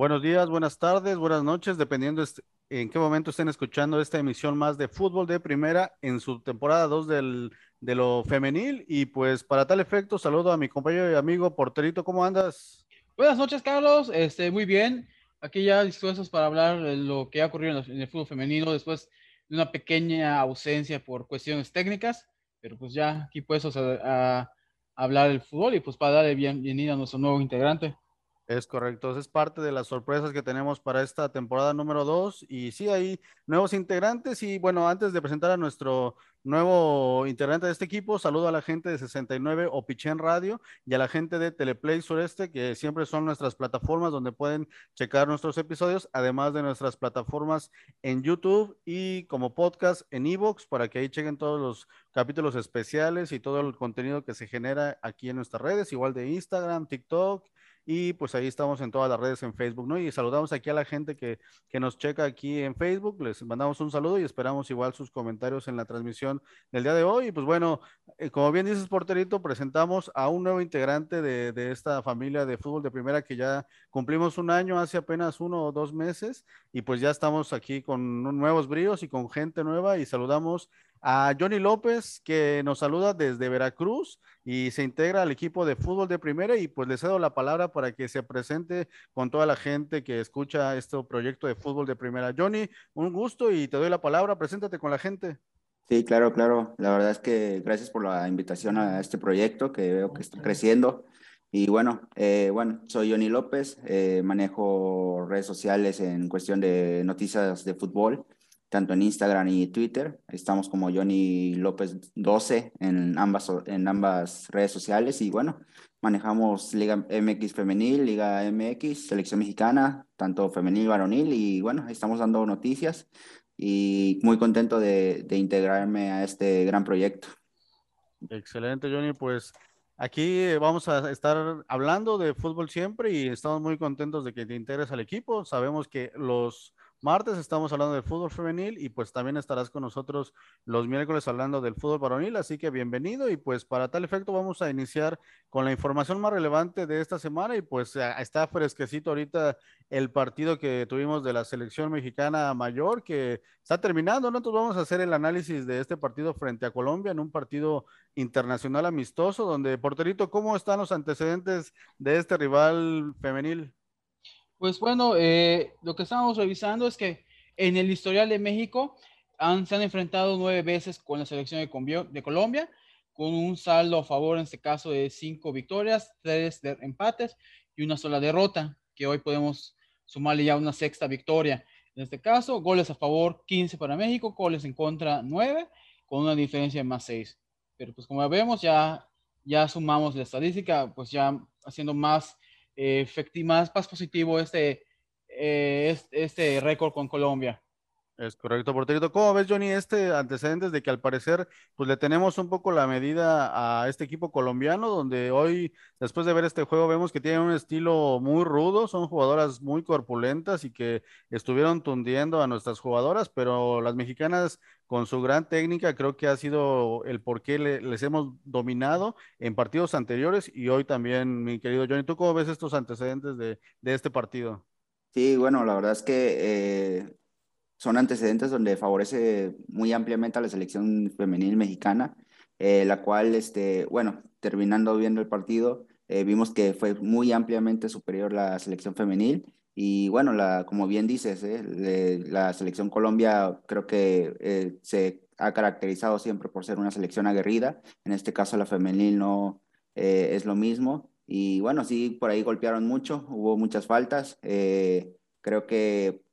Buenos días, buenas tardes, buenas noches, dependiendo en qué momento estén escuchando esta emisión más de fútbol de primera en su temporada 2 del, de lo femenil. Y pues para tal efecto, saludo a mi compañero y amigo Porterito, ¿cómo andas? Buenas noches, Carlos. Este, muy bien. Aquí ya dispuestos para hablar de lo que ha ocurrido en el fútbol femenino después de una pequeña ausencia por cuestiones técnicas, pero pues ya aquí puestos a, hablar del fútbol y pues para darle bienvenida a nuestro nuevo integrante. Es correcto, es parte de las sorpresas que tenemos para esta temporada número 2 y sí, hay nuevos integrantes y bueno, antes de presentar a nuestro nuevo integrante de este equipo, saludo a la gente de 69 Opichen Radio y a la gente de Teleplay Sureste, que siempre son nuestras plataformas donde pueden checar nuestros episodios, además de nuestras plataformas en YouTube y como podcast en Evox, para que ahí chequen todos los capítulos especiales y todo el contenido que se genera aquí en nuestras redes, igual de Instagram, TikTok y pues ahí estamos en todas las redes en Facebook, ¿no? Y saludamos aquí a la gente que, que nos checa aquí en Facebook, les mandamos un saludo y esperamos igual sus comentarios en la transmisión del día de hoy. Y pues bueno, eh, como bien dices, Porterito, presentamos a un nuevo integrante de, de, esta familia de fútbol de primera que ya cumplimos un año hace apenas uno o dos meses y pues ya estamos aquí con nuevos bríos y con gente nueva y saludamos a Johnny López, que nos saluda desde Veracruz y se integra al equipo de fútbol de primera y pues le cedo la palabra para que se presente con toda la gente que escucha este proyecto de fútbol de primera. Johnny, un gusto y te doy la palabra, preséntate con la gente. Sí, claro, claro. La verdad es que gracias por la invitación a este proyecto que veo que está creciendo. Y bueno, eh, bueno, soy Johnny López, eh, manejo redes sociales en cuestión de noticias de fútbol tanto en Instagram y Twitter. Estamos como Johnny López 12 en ambas, en ambas redes sociales y bueno, manejamos Liga MX femenil, Liga MX, selección mexicana, tanto femenil varonil y bueno, estamos dando noticias y muy contento de, de integrarme a este gran proyecto. Excelente, Johnny. Pues aquí vamos a estar hablando de fútbol siempre y estamos muy contentos de que te integres al equipo. Sabemos que los martes estamos hablando del fútbol femenil y pues también estarás con nosotros los miércoles hablando del fútbol varonil, así que bienvenido y pues para tal efecto vamos a iniciar con la información más relevante de esta semana y pues está fresquecito ahorita el partido que tuvimos de la selección mexicana mayor que está terminando, ¿no? Vamos a hacer el análisis de este partido frente a Colombia en un partido internacional amistoso donde, porterito, ¿cómo están los antecedentes de este rival femenil? Pues bueno, eh, lo que estamos revisando es que en el historial de México han, se han enfrentado nueve veces con la selección de, Colombia, con un saldo a favor en este caso de cinco victorias, tres de empates y una sola derrota, que hoy podemos sumarle ya una sexta victoria. En este caso, goles a favor 15 para México, goles en contra 9, con una diferencia de más 6. Pero pues como vemos, ya, ya sumamos la estadística, pues ya haciendo más eh, más, más positivo este, eh, este récord con Colombia. Es correcto, porterito. ¿Cómo ves, Johnny, este antecedentes de que al parecer, pues le tenemos un poco la medida a este equipo colombiano, donde hoy, después de ver este juego, vemos que tienen un estilo muy rudo, son jugadoras muy corpulentas y que estuvieron tundiendo a nuestras jugadoras, pero las mexicanas con su gran técnica creo que ha sido el por qué les hemos dominado en partidos anteriores y hoy también, mi querido Johnny, ¿tú cómo ves estos antecedentes de, de este partido? Sí, bueno, la verdad es que eh, son antecedentes donde favorece muy ampliamente a la selección femenil mexicana, eh, la cual, este, bueno, terminando viendo el partido, eh, vimos que fue muy ampliamente superior la selección femenil. Y bueno, la, como bien dices, eh, la selección Colombia creo que se ha caracterizado siempre por ser una selección aguerrida. En este caso la femenil no es lo mismo. Y bueno, sí, por ahí golpearon mucho, hubo muchas faltas. creo que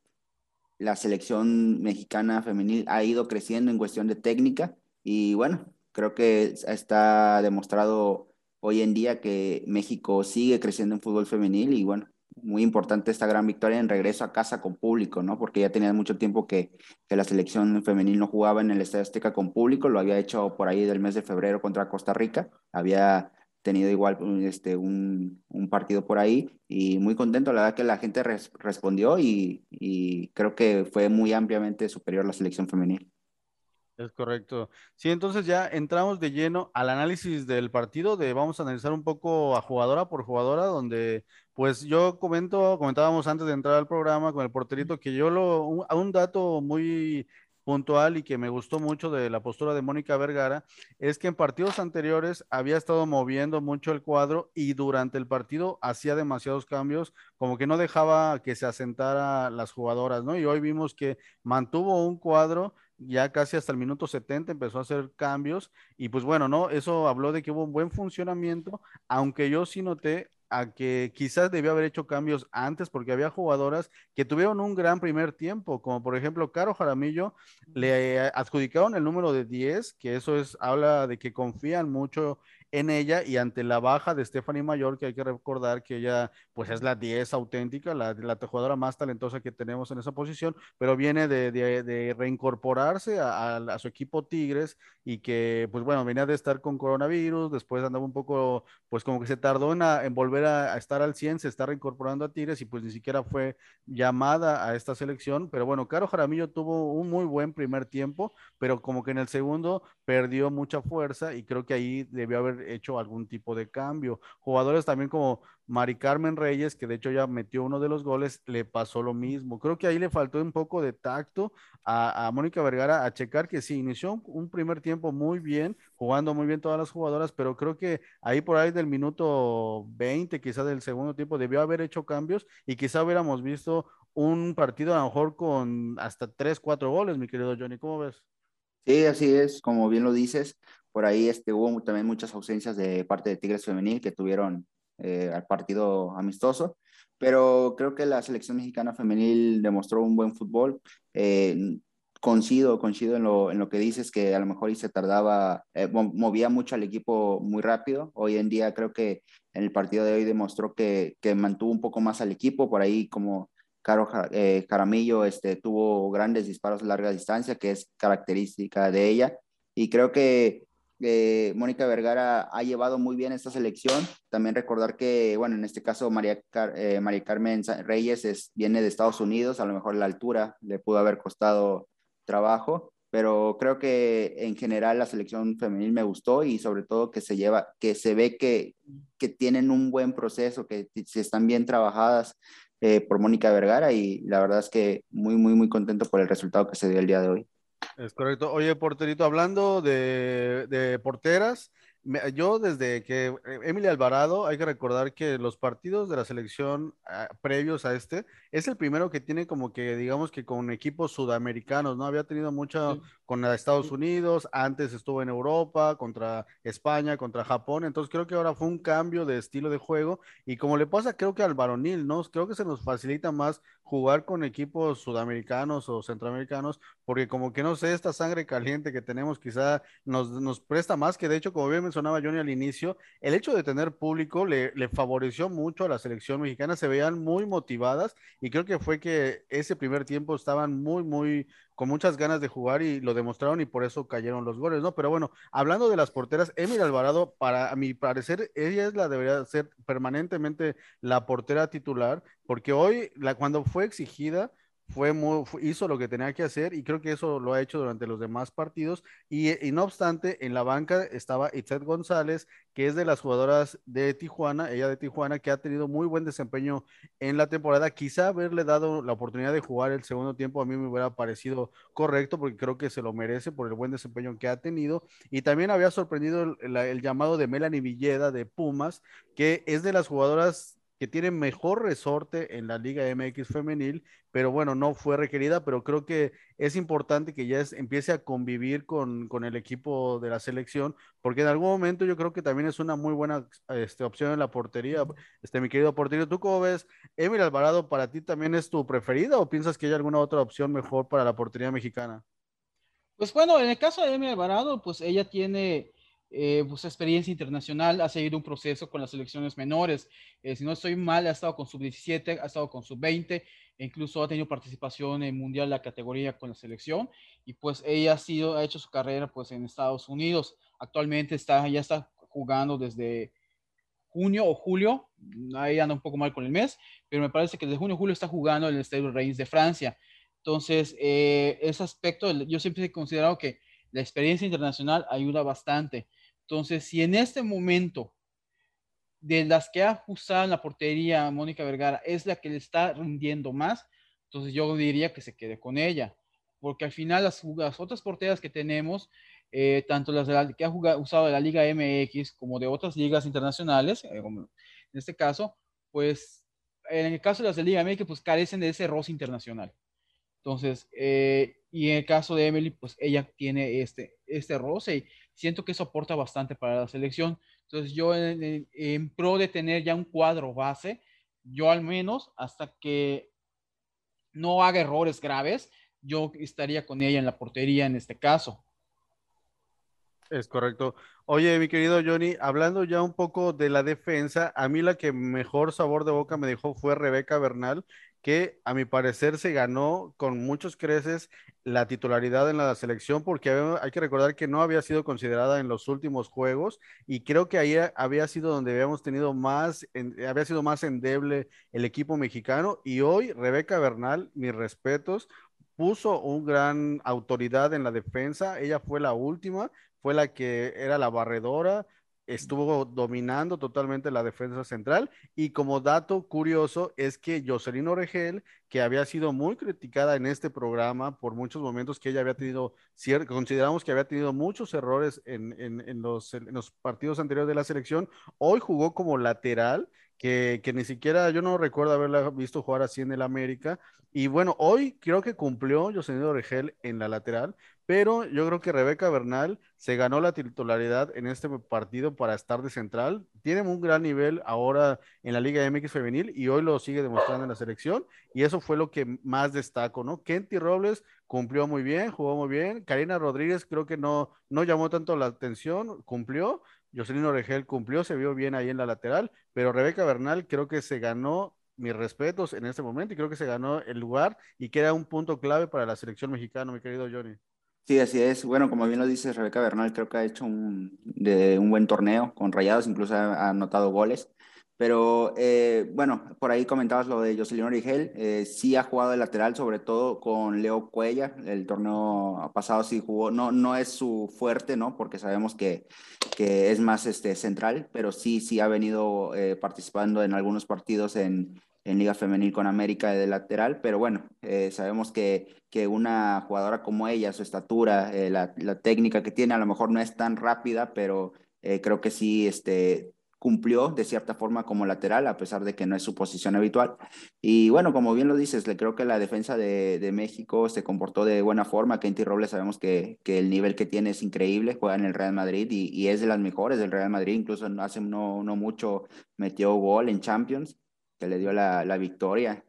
la selección mexicana femenil ha ido creciendo en cuestión de técnica y bueno, creo que está demostrado hoy en día que México sigue creciendo en fútbol femenil y bueno, muy importante esta gran victoria en regreso a casa con público, ¿no? Porque ya tenía mucho tiempo que, que la selección femenil no jugaba en el Estadio Azteca con público, lo había hecho por ahí del mes de febrero contra Costa Rica, había tenido igual este, un, un, partido por ahí y muy contento, la verdad que la gente respondió y, y, creo que fue muy ampliamente superior la selección femenil. Es correcto. Sí, entonces ya entramos de lleno al análisis del partido, de vamos a analizar un poco a jugadora por jugadora, donde pues yo comento, comentábamos antes de entrar al programa con el porterito que yo lo, un, un dato muy puntual y que me gustó mucho de la postura de Mónica Vergara es que en partidos anteriores había estado moviendo mucho el cuadro y durante el partido hacía demasiados cambios, como que no dejaba que se asentara las jugadoras, ¿no? Y hoy vimos que mantuvo un cuadro ya casi hasta el minuto 70 empezó a hacer cambios y pues bueno, ¿no? Eso habló de que hubo un buen funcionamiento, aunque yo sí noté a que quizás debió haber hecho cambios antes porque había jugadoras que tuvieron un gran primer tiempo, como por ejemplo Caro Jaramillo, le adjudicaron el número de 10, que eso es, habla de que confían mucho en ella y ante la baja de Stephanie Mayor, que hay que recordar que ella pues es la 10 auténtica, la, la jugadora más talentosa que tenemos en esa posición, pero viene de, de, reincorporarse a, su equipo Tigres y que pues bueno, venía de estar con coronavirus, después andaba un poco pues como que se tardó en, en volver a, estar al 100, se está reincorporando a Tigres y pues ni siquiera fue llamada a esta selección, pero bueno, Caro Jaramillo tuvo un muy buen primer tiempo, pero como que en el segundo perdió mucha fuerza y creo que ahí debió haber hecho algún tipo de cambio. Jugadores también como Mari Carmen Reyes, que de hecho ya metió uno de los goles, le pasó lo mismo. Creo que ahí le faltó un poco de tacto a, a Mónica Vergara a checar que sí, inició un primer tiempo muy bien, jugando muy bien todas las jugadoras, pero creo que ahí por ahí del minuto 20, quizás del segundo tiempo, debió haber hecho cambios y quizá hubiéramos visto un partido a lo mejor con hasta 3, 4 goles, mi querido Johnny. ¿Cómo ves? Sí, así es, como bien lo dices. Por ahí este, hubo también muchas ausencias de parte de Tigres Femenil que tuvieron eh, al partido amistoso, pero creo que la selección mexicana femenil demostró un buen fútbol. Eh, coincido, coincido en lo, en lo que dices, que a lo mejor y se tardaba, eh, movía mucho al equipo muy rápido. Hoy en día creo que en el partido de hoy demostró que, que mantuvo un poco más al equipo, por ahí como Caro eh, Caramillo este, tuvo grandes disparos a larga distancia, que es característica de ella. Y creo que eh, Mónica Vergara ha llevado muy bien esta selección. También recordar que, bueno, en este caso María, Car eh, María Carmen Reyes es, viene de Estados Unidos, a lo mejor la altura le pudo haber costado trabajo, pero creo que en general la selección femenil me gustó y sobre todo que se lleva, que se ve que, que tienen un buen proceso, que se están bien trabajadas eh, por Mónica Vergara y la verdad es que muy, muy, muy contento por el resultado que se dio el día de hoy. Es correcto. Oye, porterito, hablando de, de porteras, yo desde que Emily Alvarado, hay que recordar que los partidos de la selección uh, previos a este, es el primero que tiene como que, digamos que con equipos sudamericanos, ¿no? Había tenido mucho sí. con Estados Unidos, antes estuvo en Europa, contra España, contra Japón, entonces creo que ahora fue un cambio de estilo de juego y como le pasa creo que al varonil, ¿no? Creo que se nos facilita más jugar con equipos sudamericanos o centroamericanos, porque como que no sé, esta sangre caliente que tenemos quizá nos, nos presta más, que de hecho, como bien mencionaba Johnny al inicio, el hecho de tener público le, le, favoreció mucho a la selección mexicana, se veían muy motivadas y creo que fue que ese primer tiempo estaban muy, muy, con muchas ganas de jugar y lo demostraron y por eso cayeron los goles, ¿no? Pero bueno, hablando de las porteras, Emil Alvarado, para a mi parecer, ella es la debería ser permanentemente la portera titular, porque hoy, la, cuando fue exigida, fue muy, hizo lo que tenía que hacer y creo que eso lo ha hecho durante los demás partidos. Y, y, no obstante, en la banca estaba Itzet González, que es de las jugadoras de Tijuana, ella de Tijuana, que ha tenido muy buen desempeño en la temporada. Quizá haberle dado la oportunidad de jugar el segundo tiempo a mí me hubiera parecido correcto, porque creo que se lo merece por el buen desempeño que ha tenido. Y también había sorprendido el, el, el llamado de Melanie Villeda de Pumas, que es de las jugadoras que tiene mejor resorte en la Liga MX femenil, pero bueno, no fue requerida, pero creo que es importante que ya es, empiece a convivir con, con, el equipo de la selección, porque en algún momento yo creo que también es una muy buena este, opción en la portería. Este, mi querido portero, ¿tú cómo ves? Emil Alvarado, ¿para ti también es tu preferida o piensas que hay alguna otra opción mejor para la portería mexicana? Pues bueno, en el caso de Emil Alvarado, pues ella tiene eh, pues, experiencia internacional, ha seguido un proceso con las selecciones menores. Eh, si no estoy mal, ha estado con sub-17, ha estado con sub-20, e incluso ha tenido participación en mundial la categoría con la selección. Y pues ella ha, sido, ha hecho su carrera pues en Estados Unidos. Actualmente está, ya está jugando desde junio o julio, ahí anda un poco mal con el mes, pero me parece que desde junio o julio está jugando en el Stade Reims de Francia. Entonces, eh, ese aspecto, yo siempre he considerado que la experiencia internacional ayuda bastante. Entonces, si en este momento de las que ha usado en la portería Mónica Vergara es la que le está rindiendo más, entonces yo diría que se quede con ella, porque al final las, otras porteras que tenemos, eh, tanto las que ha usado de la Liga MX como de otras ligas internacionales, eh, en este caso, pues en el caso de las de Liga MX, pues carecen de ese roce internacional. Entonces, eh, y en el caso de Emily, pues ella tiene este, este roce y siento que eso aporta bastante para la selección. Entonces, yo en, pro de tener ya un cuadro base, yo al menos hasta que no haga errores graves, yo estaría con ella en la portería en este caso. Es correcto. Oye, mi querido Johnny, hablando ya un poco de la defensa, a mí la que mejor sabor de boca me dejó fue Rebeca Bernal, que a mi parecer se ganó con muchos creces la titularidad en la selección, porque hay que recordar que no había sido considerada en los últimos juegos y creo que ahí había sido donde habíamos tenido más, había sido más endeble el equipo mexicano y hoy Rebeca Bernal, mis respetos, puso un gran autoridad en la defensa, ella fue la última, fue la que era la barredora, estuvo dominando totalmente la defensa central. Y como dato curioso es que Jocelyn Oregel, que había sido muy criticada en este programa por muchos momentos que ella había tenido, consideramos que había tenido muchos errores en, en, los, partidos anteriores de la selección, hoy jugó como lateral que, que, ni siquiera yo no recuerdo haberla visto jugar así en el América. Y bueno, hoy creo que cumplió Jocelyn Oregel en la lateral, pero yo creo que Rebeca Bernal se ganó la titularidad en este partido para estar de central. Tiene un gran nivel ahora en la Liga MX femenil y hoy lo sigue demostrando en la selección y eso fue lo que más destaco, ¿no? Kenty Robles cumplió muy bien, jugó muy bien. Karina Rodríguez creo que no, no llamó tanto la atención, cumplió. Jocelyn Oregel cumplió, se vio bien ahí en la lateral, pero Rebeca Bernal creo que se ganó mis respetos en este momento y creo que se ganó el lugar y que era un punto clave para la selección mexicana, mi querido Johnny. Sí, así es. Bueno, como bien lo dice Rebeca Bernal, creo que ha hecho un, de, un buen torneo con Rayados, incluso ha, anotado goles. Pero eh, bueno, por ahí comentabas lo de Jocelyn Origel, eh, sí ha jugado de lateral, sobre todo con Leo Cuella, el torneo pasado sí jugó, no, no es su fuerte, ¿no? Porque sabemos que, que es más este, central, pero sí, sí ha venido eh, participando en algunos partidos en, en Liga Femenil con América de lateral, pero bueno, eh, sabemos que, que una jugadora como ella, su estatura, eh, la, la, técnica que tiene, a lo mejor no es tan rápida, pero eh, creo que sí este, cumplió de cierta forma como lateral, a pesar de que no es su posición habitual. Y bueno, como bien lo dices, le creo que la defensa de, de México se comportó de buena forma. Kenty Robles sabemos que, que, el nivel que tiene es increíble, juega en el Real Madrid y, y es de las mejores del Real Madrid, incluso hace no, no mucho metió gol en Champions que le dio la, la victoria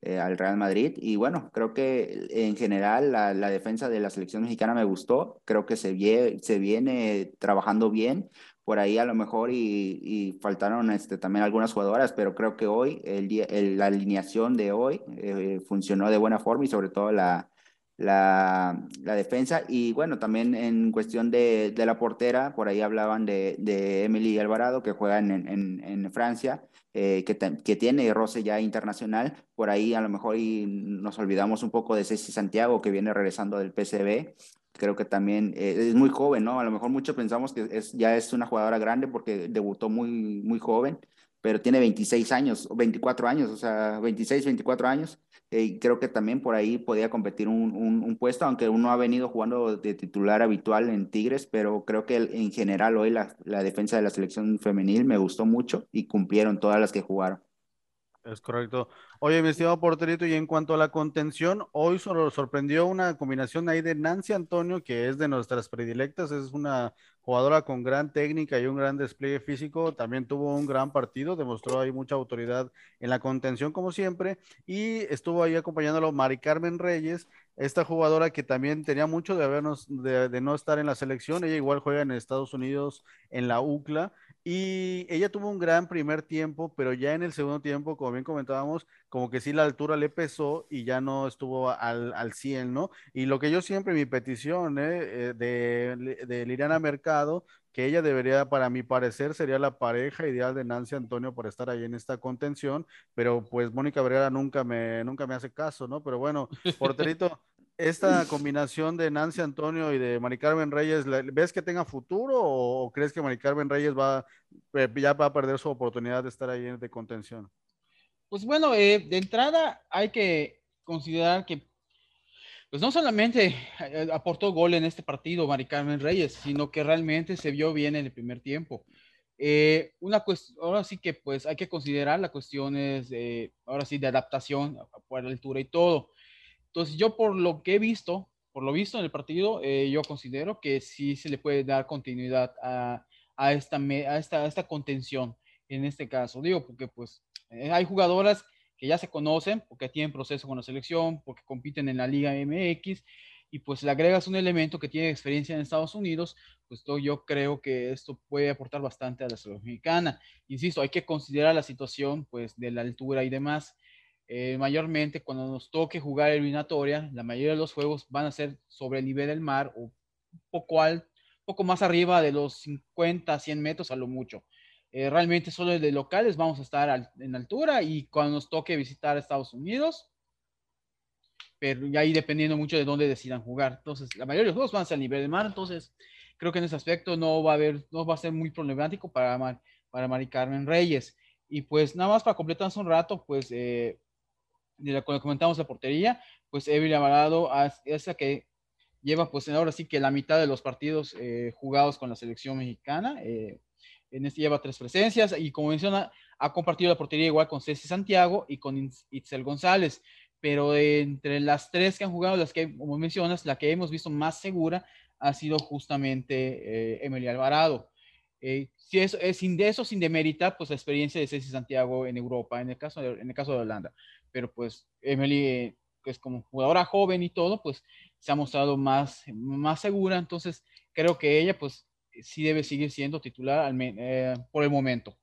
eh, al Real Madrid. Y bueno, creo que en general la, defensa de la selección mexicana me gustó. Creo que se, vie, se viene trabajando bien. Por ahí a lo mejor y, faltaron este, también algunas jugadoras, pero creo que hoy el, el la alineación de hoy eh, funcionó de buena forma y sobre todo la, la, la, defensa. Y bueno, también en cuestión de, de la portera, por ahí hablaban de, de Emily Alvarado, que juega en, en, Francia, eh, que, que, tiene roce ya internacional. Por ahí a lo mejor y nos olvidamos un poco de Ceci Santiago, que viene regresando del PCB. Creo que también eh, es muy joven, ¿no? A lo mejor muchos pensamos que es, ya es una jugadora grande porque debutó muy, muy joven pero tiene 26 años, 24 años, o sea, 26, 24 años. Eh, y creo que también por ahí podía competir un, un, puesto, aunque uno ha venido jugando de titular habitual en Tigres, pero creo que en general hoy la, la defensa de la selección femenil me gustó mucho y cumplieron todas las que jugaron. Es correcto. Oye, mi estimado porterito, y en cuanto a la contención, hoy solo sorprendió una combinación ahí de Nancy Antonio, que es de nuestras predilectas, es una jugadora con gran técnica y un gran despliegue físico, también tuvo un gran partido, demostró ahí mucha autoridad en la contención como siempre, y estuvo ahí acompañándolo Mari Carmen Reyes, esta jugadora que también tenía mucho de, habernos, de, de no estar en la selección, ella igual juega en Estados Unidos en la UCLA, y ella tuvo un gran primer tiempo, pero ya en el segundo tiempo, como bien comentábamos, como que sí la altura le pesó y ya no estuvo al, al 100, ¿no? Y lo que yo siempre, mi petición ¿eh? eh de, de Liliana Mercado, que ella debería, para mi parecer, sería la pareja ideal de Nancy Antonio por estar ahí en esta contención, pero pues Mónica Vergara nunca me, nunca me hace caso, ¿no? Pero bueno, porterito, esta combinación de Nancy Antonio y de Mari Carmen Reyes, ¿ves que tenga futuro o crees que Mari Carmen Reyes va, eh, ya va a perder su oportunidad de estar ahí de contención? Pues bueno, eh, de entrada hay que considerar que pues no solamente eh, aportó gol en este partido Mari Carmen Reyes, sino que realmente se vio bien en el primer tiempo. Eh, una ahora sí que pues hay que considerar las cuestiones de, ahora sí, de adaptación por la altura y todo. Entonces yo por lo que he visto, por lo visto en el partido, eh, yo considero que sí se le puede dar continuidad a, esta, a, a esta contención en este caso. Digo, porque pues hay jugadoras que ya se conocen, porque tienen proceso con la selección, porque compiten en la Liga MX, y pues le agregas un elemento que tiene experiencia en Estados Unidos, pues yo creo que esto puede aportar bastante a la selección mexicana. Insisto, hay que considerar la situación pues de la altura y demás. Eh, mayormente cuando nos toque jugar eliminatoria, la mayoría de los juegos van a ser sobre el nivel del mar o un poco, al, poco más arriba de los 50, 100 metros a lo mucho. Eh, realmente solo de locales vamos a estar en altura y cuando nos toque visitar Estados Unidos, pero ya ahí dependiendo mucho de dónde decidan jugar. Entonces, la mayoría de los juegos van a ser a nivel de mar, entonces creo que en ese aspecto no va a haber, no va a ser muy problemático para, para Mari Carmen Reyes. Y pues nada más para completar un rato, pues eh, cuando comentamos la portería, pues Evelyn Alvarado es la que lleva pues ahora sí que la mitad de los partidos eh, jugados con la selección mexicana. Eh, en este lleva tres presencias y como menciona, ha compartido la portería igual con Ceci Santiago y con Itzel González. Pero entre las tres que han jugado, las que, como mencionas, la que hemos visto más segura ha sido justamente eh, Emilia Alvarado. Eh, si eso, es sin de eso, sin demerita, pues la experiencia de Ceci Santiago en Europa, en el caso de, en el caso de Holanda. Pero pues Emily, eh, que es como jugadora joven y todo, pues se ha mostrado más, más segura. Entonces, creo que ella, pues sí debe seguir siendo titular al, eh, por el momento.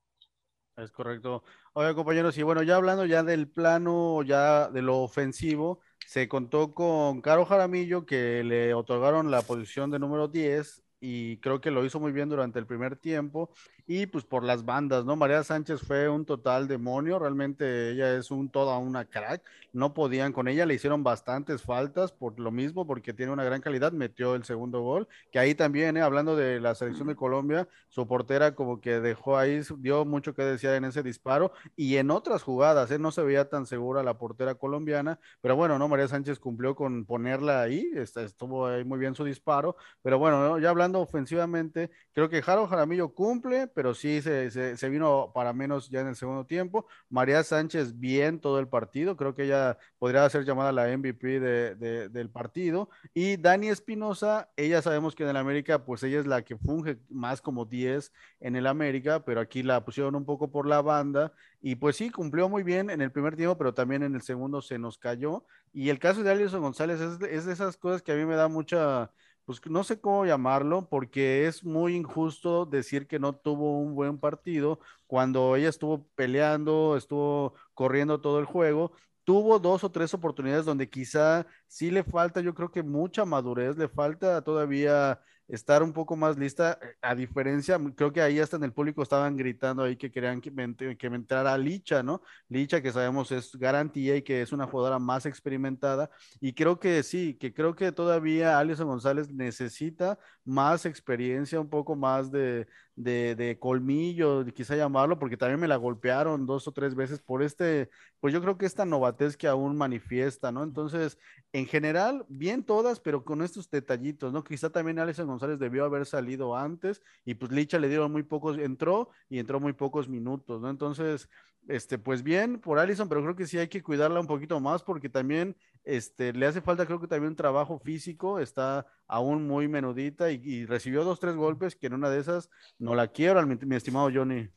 Es correcto. Oye, compañeros, y bueno, ya hablando ya del plano, ya de lo ofensivo, se contó con Caro Jaramillo, que le otorgaron la posición de número 10 y creo que lo hizo muy bien durante el primer tiempo y pues por las bandas, ¿no? María Sánchez fue un total demonio, realmente ella es un toda una crack, no podían con ella, le hicieron bastantes faltas por lo mismo, porque tiene una gran calidad, metió el segundo gol, que ahí también, ¿eh? hablando de la selección de Colombia, su portera como que dejó ahí, dio mucho que decir en ese disparo y en otras jugadas, ¿eh? no se veía tan segura la portera colombiana, pero bueno, ¿no? María Sánchez cumplió con ponerla ahí, estuvo ahí muy bien su disparo, pero bueno, ya hablando ofensivamente, creo que Jaro Jaramillo cumple, pero sí se, se, vino para menos ya en el segundo tiempo. María Sánchez bien todo el partido, creo que ella podría ser llamada la MVP de, del partido. Y Dani Espinosa, ella sabemos que en el América, pues ella es la que funge más como 10 en el América, pero aquí la pusieron un poco por la banda. Y pues sí, cumplió muy bien en el primer tiempo, pero también en el segundo se nos cayó. Y el caso de Alison González es, es de esas cosas que a mí me da mucha pues no sé cómo llamarlo, porque es muy injusto decir que no tuvo un buen partido cuando ella estuvo peleando, estuvo corriendo todo el juego. Tuvo dos o tres oportunidades donde quizá sí le falta, yo creo que mucha madurez, le falta todavía estar un poco más lista, eh, a diferencia, creo que ahí hasta en el público estaban gritando ahí que querían que me, que me entrara Licha, ¿no? Licha, que sabemos es garantía y que es una jugadora más experimentada, y creo que sí, que creo que todavía Alison González necesita más experiencia, un poco más de, de, de colmillo, quizá llamarlo, porque también me la golpearon dos o tres veces por este, pues yo creo que esta novatez que aún manifiesta, ¿no? Entonces, en general, bien todas, pero con estos detallitos, ¿no? Quizá también Alison González debió haber salido antes y pues Licha le dieron muy pocos, entró y entró muy pocos minutos, ¿no? Entonces, este, pues bien por Alison, pero creo que sí hay que cuidarla un poquito más porque también este, le hace falta, creo que también un trabajo físico, está aún muy menudita y, recibió dos, tres golpes que en una de esas no la quiero, mi, mi, estimado Johnny.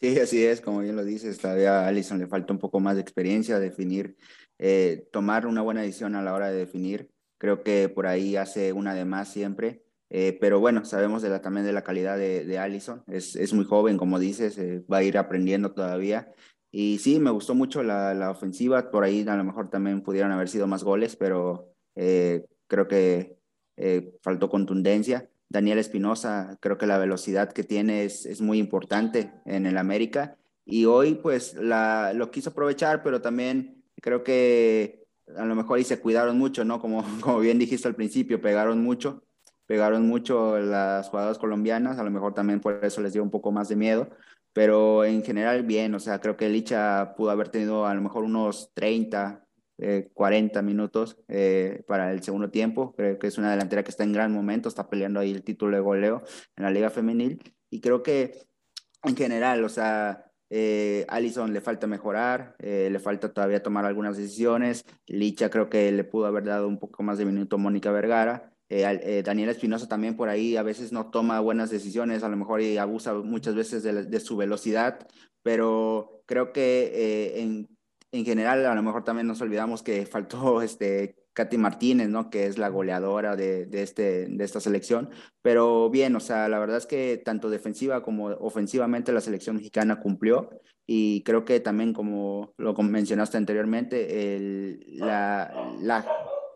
Sí, así es, como bien lo dices, todavía a Allison le falta un poco más de experiencia, definir, eh, tomar una buena decisión a la hora de definir. Creo que por ahí hace una de más siempre. Eh, pero bueno, sabemos de la, también de la calidad de, de Allison. Es, es muy joven, como dices, eh, va a ir aprendiendo todavía. Y sí, me gustó mucho la, la, ofensiva. Por ahí a lo mejor también pudieron haber sido más goles, pero eh, creo que eh, faltó contundencia. Daniel Espinosa, creo que la velocidad que tiene es, es, muy importante en el América. Y hoy pues la, lo quiso aprovechar, pero también creo que a lo mejor y se cuidaron mucho, ¿no? Como, como bien dijiste al principio, pegaron mucho, pegaron mucho las jugadoras colombianas, a lo mejor también por eso les dio un poco más de miedo, pero en general bien, o sea, creo que Licha pudo haber tenido a lo mejor unos 30, 40 eh, minutos eh, para el segundo tiempo, creo que es una delantera que está en gran momento, está peleando ahí el título de goleo en la liga femenil y creo que en general, o sea, eh, Allison le falta mejorar, eh, le falta todavía tomar algunas decisiones. Licha creo que le pudo haber dado un poco más de minuto a Mónica Vergara. Eh, eh Daniela Espinosa también por ahí a veces no toma buenas decisiones, a lo mejor y abusa muchas veces de, su velocidad, pero creo que en, en, general a lo mejor también nos olvidamos que faltó este Katy Martínez, ¿no? Que es la goleadora de, de, este, de esta selección. Pero bien, o sea, la verdad es que tanto defensiva como ofensivamente la selección mexicana cumplió. Y creo que también, como lo mencionaste anteriormente, el, la,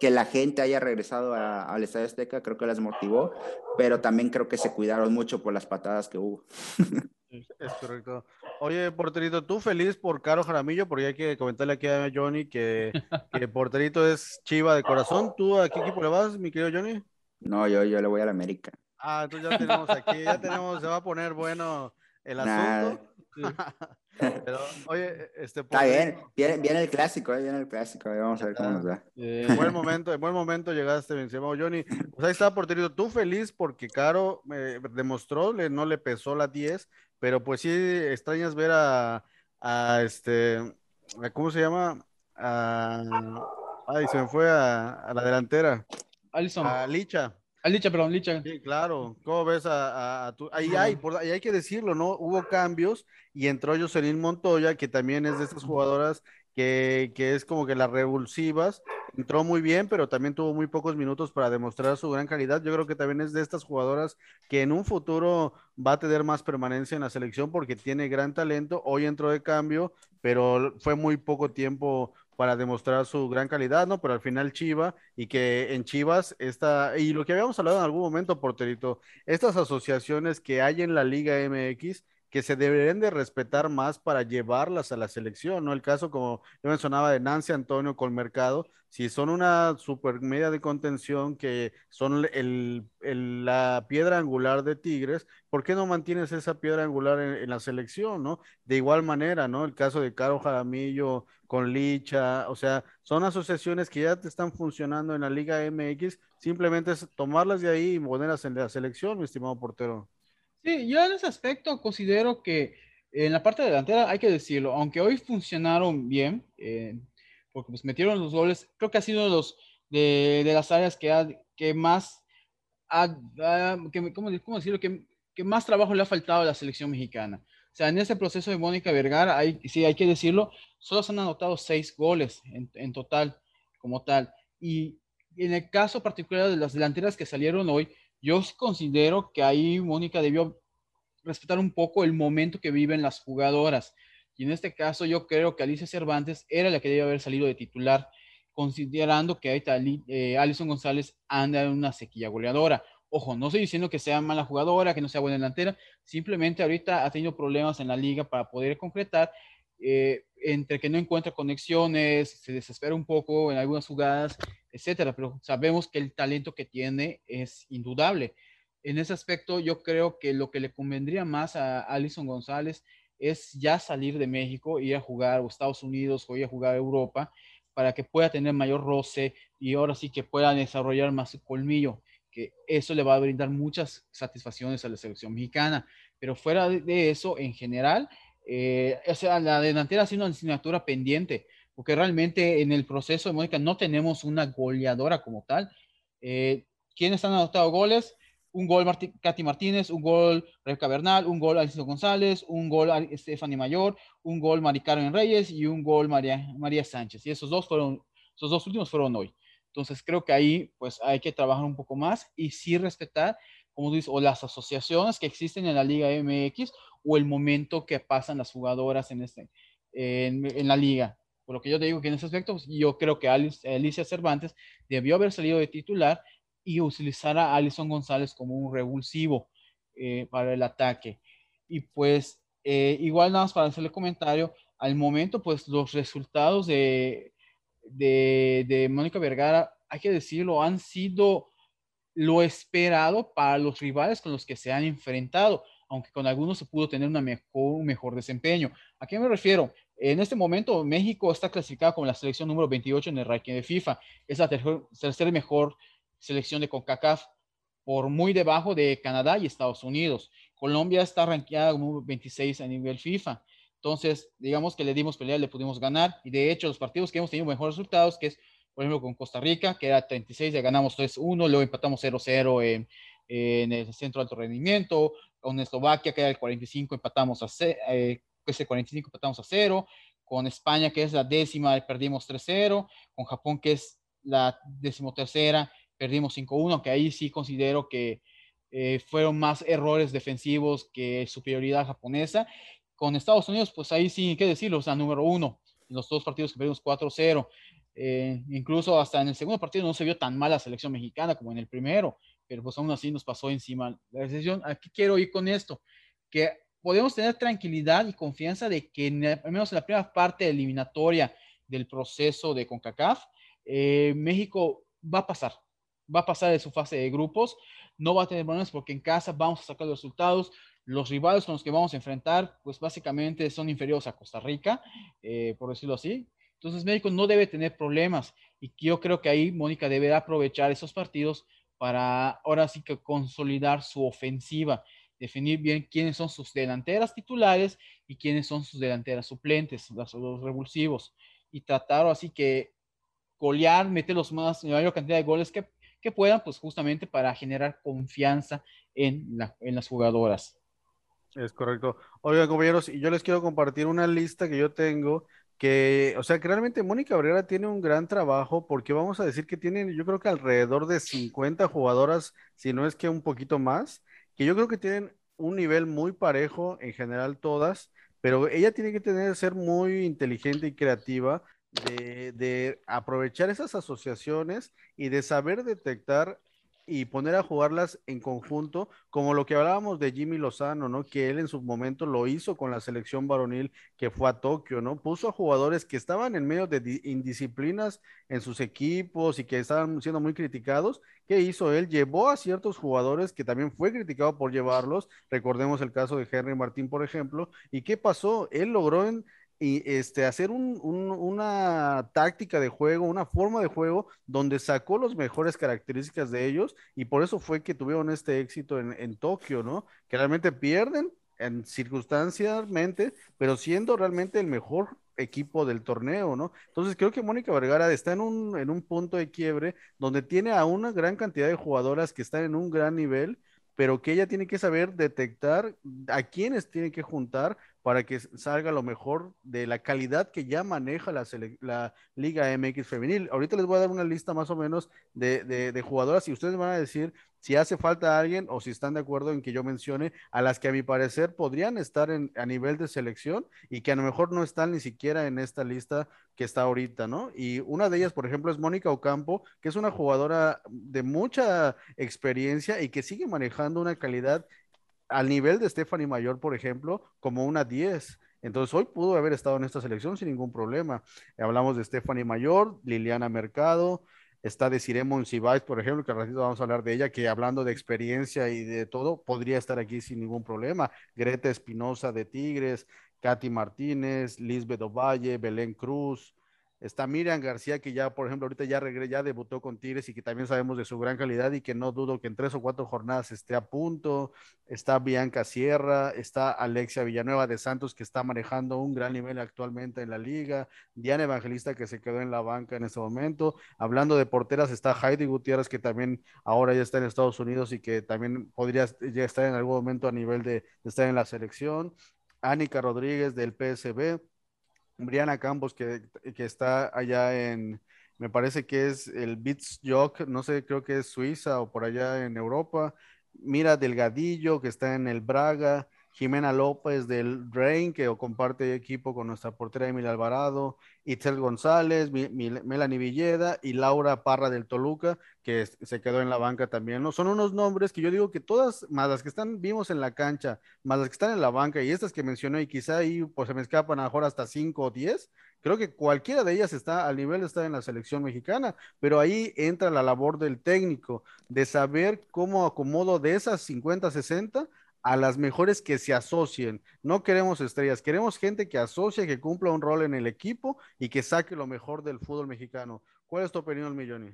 que la gente haya regresado al Estadio Azteca, creo que las motivó. Pero también creo que se cuidaron mucho por las patadas que hubo. Es correcto. Oye, porterito, tú feliz por Caro Jaramillo, porque hay que comentarle aquí a Johnny que, que porterito es chiva de corazón. ¿Tú a qué equipo le vas, mi querido Johnny? No, yo, yo le voy a la América. Ah, entonces ya tenemos aquí, ya tenemos, se va a poner bueno el asunto. Pero, oye, este. Está bien, viene, el clásico, eh, viene el clásico, vamos a ver cómo nos va. Eh, en buen momento, en buen momento llegaste, mi Johnny. Pues ahí está, porterito, tú feliz porque Caro me demostró, le, no le pesó la 10, pero pues sí extrañas ver a, a este, ¿cómo se llama? ay, se me fue a, la delantera. Alison. A Licha. A Licha, perdón, Licha. Sí, claro. ¿Cómo ves a, tu... Ahí hay, por, ahí hay que decirlo, ¿no? Hubo cambios y entró Jocelyn Montoya, que también es de estas jugadoras que, que, es como que las revulsivas. Entró muy bien, pero también tuvo muy pocos minutos para demostrar su gran calidad. Yo creo que también es de estas jugadoras que en un futuro va a tener más permanencia en la selección porque tiene gran talento. Hoy entró de cambio, pero fue muy poco tiempo para demostrar su gran calidad, ¿no? Pero al final Chiva y que en Chivas está, y lo que habíamos hablado en algún momento, Porterito, estas asociaciones que hay en la Liga MX, que se deberían de respetar más para llevarlas a la selección, ¿no? El caso, como yo mencionaba, de Nancy Antonio con Mercado, si son una super media de contención que son la piedra angular de Tigres, ¿por qué no mantienes esa piedra angular en, la selección, ¿no? De igual manera, ¿no? El caso de Caro Jaramillo con Licha, o sea, son asociaciones que ya te están funcionando en la Liga MX, simplemente es tomarlas de ahí y ponerlas en la selección, mi estimado portero. Sí, yo en ese aspecto considero que en la parte delantera hay que decirlo, aunque hoy funcionaron bien, eh, porque pues metieron los goles, creo que ha sido de, los, de, de las áreas que, ha, que más, ha, que, ¿cómo, ¿cómo, decirlo? Que, que, más trabajo le ha faltado a la selección mexicana. O sea, en ese proceso de Mónica Vergara, hay, sí, hay que decirlo, solo se han anotado seis goles en, en total, como tal. Y en el caso particular de las delanteras que salieron hoy, yo considero que ahí Mónica debió respetar un poco el momento que viven las jugadoras. Y en este caso yo creo que Alicia Cervantes era la que debía haber salido de titular, considerando que ahorita eh, Alison González anda en una sequía goleadora. Ojo, no estoy diciendo que sea mala jugadora, que no sea buena delantera, simplemente ahorita ha tenido problemas en la liga para poder concretar, eh, entre que no encuentra conexiones, se desespera un poco en algunas jugadas etcétera, pero sabemos que el talento que tiene es indudable. En ese aspecto, yo creo que lo que le convendría más a Alison González es ya salir de México, ir a jugar a Estados Unidos o ir a jugar a Europa para que pueda tener mayor roce y ahora sí que pueda desarrollar más colmillo, que eso le va a brindar muchas satisfacciones a la selección mexicana. Pero fuera de eso, en general, eh, o sea, la delantera ha sido una asignatura pendiente porque realmente en el proceso de Mónica no tenemos una goleadora como tal. Eh, ¿Quiénes han anotado goles? Un gol Katy Martínez, un gol Rebeca Bernal, un gol Alicia González, un gol Stephanie Mayor, un gol Mari Carmen Reyes y un gol María, María Sánchez. Y esos dos fueron, esos dos últimos fueron hoy. Entonces creo que ahí pues hay que trabajar un poco más y sí respetar, como dices, o las asociaciones que existen en la Liga MX o el momento que pasan las jugadoras en, este, en, en la liga. Por lo que yo te digo que en ese aspecto, pues, yo creo que Alicia Cervantes debió haber salido de titular y utilizar a Alison González como un revulsivo eh, para el ataque. Y pues, eh, igual nada más para hacerle comentario, al momento, pues los resultados de, de, de Mónica Vergara, hay que decirlo, han sido lo esperado para los rivales con los que se han enfrentado, aunque con algunos se pudo tener una mejor, un mejor desempeño. ¿A qué me refiero? En este momento, México está clasificado como la selección número 28 en el ranking de FIFA. Es la tercera mejor selección de CONCACAF, por muy debajo de Canadá y Estados Unidos. Colombia está rankeada como 26 a nivel FIFA. Entonces, digamos que le dimos pelea, le pudimos ganar. Y de hecho, los partidos que hemos tenido mejores resultados, que es, por ejemplo, con Costa Rica, que era 36, ya ganamos 3-1, luego empatamos 0-0 en, en, el centro de alto rendimiento. Con Eslovaquia, que era el 45, empatamos a, eh, ese 45 empatamos a 0. Con España, que es la décima, perdimos 3-0. Con Japón, que es la decimotercera, perdimos 5-1, que ahí sí considero que eh, fueron más errores defensivos que superioridad japonesa. Con Estados Unidos, pues ahí sí, qué decirlo, o sea, número uno, en los dos partidos que perdimos 4-0. Eh, incluso hasta en el segundo partido no se vio tan mal la selección mexicana como en el primero, pero pues aún así nos pasó encima la decisión. Aquí quiero ir con esto, que podemos tener tranquilidad y confianza de que al menos en la primera parte eliminatoria del proceso de CONCACAF, eh, México va a pasar, va a pasar de su fase de grupos, no va a tener problemas porque en casa vamos a sacar los resultados. Los rivales con los que vamos a enfrentar, pues básicamente son inferiores a Costa Rica, eh, por decirlo así. Entonces México no debe tener problemas y yo creo que ahí Mónica debe aprovechar esos partidos para ahora sí que consolidar su ofensiva, definir bien quiénes son sus delanteras titulares y quiénes son sus delanteras suplentes, los revulsivos, y tratar así que golear, meter los más, la mayor cantidad de goles que que puedan, pues justamente para generar confianza en, en las jugadoras. Es correcto. Oigan, compañeros, y yo les quiero compartir una lista que yo tengo que, o sea, que realmente Mónica Obrera tiene un gran trabajo porque vamos a decir que tienen, yo creo que alrededor de 50 jugadoras, si no es que un poquito más, que yo creo que tienen un nivel muy parejo en general todas, pero ella tiene que tener, ser muy inteligente y creativa de, aprovechar esas asociaciones y de saber detectar y poner a jugarlas en conjunto, como lo que hablábamos de Jimmy Lozano, ¿no? Que él en su momento lo hizo con la selección varonil que fue a Tokio, ¿no? Puso a jugadores que estaban en medio de indisciplinas en sus equipos y que estaban siendo muy criticados. ¿Qué hizo él? Llevó a ciertos jugadores que también fue criticado por llevarlos. Recordemos el caso de Henry Martín, por ejemplo. ¿Y qué pasó? Él logró en y este, hacer una táctica de juego, una forma de juego donde sacó las mejores características de ellos y por eso fue que tuvieron este éxito en, en Tokio, ¿no? Que realmente pierden en circunstancialmente, pero siendo realmente el mejor equipo del torneo, ¿no? Entonces creo que Mónica Vergara está en un, en un punto de quiebre donde tiene a una gran cantidad de jugadoras que están en un gran nivel, pero que ella tiene que saber detectar a quiénes tiene que juntar para que salga lo mejor de la calidad que ya maneja la, Liga MX femenil. Ahorita les voy a dar una lista más o menos de, de, jugadoras y ustedes van a decir si hace falta alguien o si están de acuerdo en que yo mencione a las que a mi parecer podrían estar en, a nivel de selección y que a lo mejor no están ni siquiera en esta lista que está ahorita, ¿no? Y una de ellas, por ejemplo, es Mónica Ocampo, que es una jugadora de mucha experiencia y que sigue manejando una calidad al nivel de Stephanie Mayor, por ejemplo, como una 10. Entonces hoy pudo haber estado en esta selección sin ningún problema. Hablamos de Stephanie Mayor, Liliana Mercado, está de Ciremon Cibais, por ejemplo, que al ratito vamos a hablar de ella, que hablando de experiencia y de todo, podría estar aquí sin ningún problema. Greta Espinosa de Tigres, Katy Martínez, Lisbeth Ovalle, Belén Cruz, Está Miriam García, que ya, por ejemplo, ahorita ya regresó, ya debutó con Tigres y que también sabemos de su gran calidad y que no dudo que en tres o cuatro jornadas esté a punto. Está Bianca Sierra, está Alexia Villanueva de Santos, que está manejando un gran nivel actualmente en la liga. Diana Evangelista, que se quedó en la banca en este momento. Hablando de porteras, está Heidi Gutiérrez, que también ahora ya está en Estados Unidos y que también podría ya estar en algún momento a nivel de, de estar en la selección. Anika Rodríguez del PSB Briana Campos, que, está allá en, me parece que es el Beats Jock, no sé, creo que es Suiza o por allá en Europa. Mira Delgadillo, que está en el Braga. Jimena López del Drain, que comparte equipo con nuestra portera Emilia Alvarado, Itzel González, Melanie Villeda y Laura Parra del Toluca, que se quedó en la banca también, ¿no? Son unos nombres que yo digo que todas, más las que están, vimos en la cancha, más las que están en la banca y estas que mencioné, y quizá ahí pues se me escapan a lo mejor hasta 5 o 10, creo que cualquiera de ellas está al nivel de estar en la selección mexicana, pero ahí entra la labor del técnico, de saber cómo acomodo de esas 50, 60 a las mejores que se asocien. No queremos estrellas, queremos gente que asocie, que cumpla un rol en el equipo y que saque lo mejor del fútbol mexicano. ¿Cuál es tu opinión, Milloni?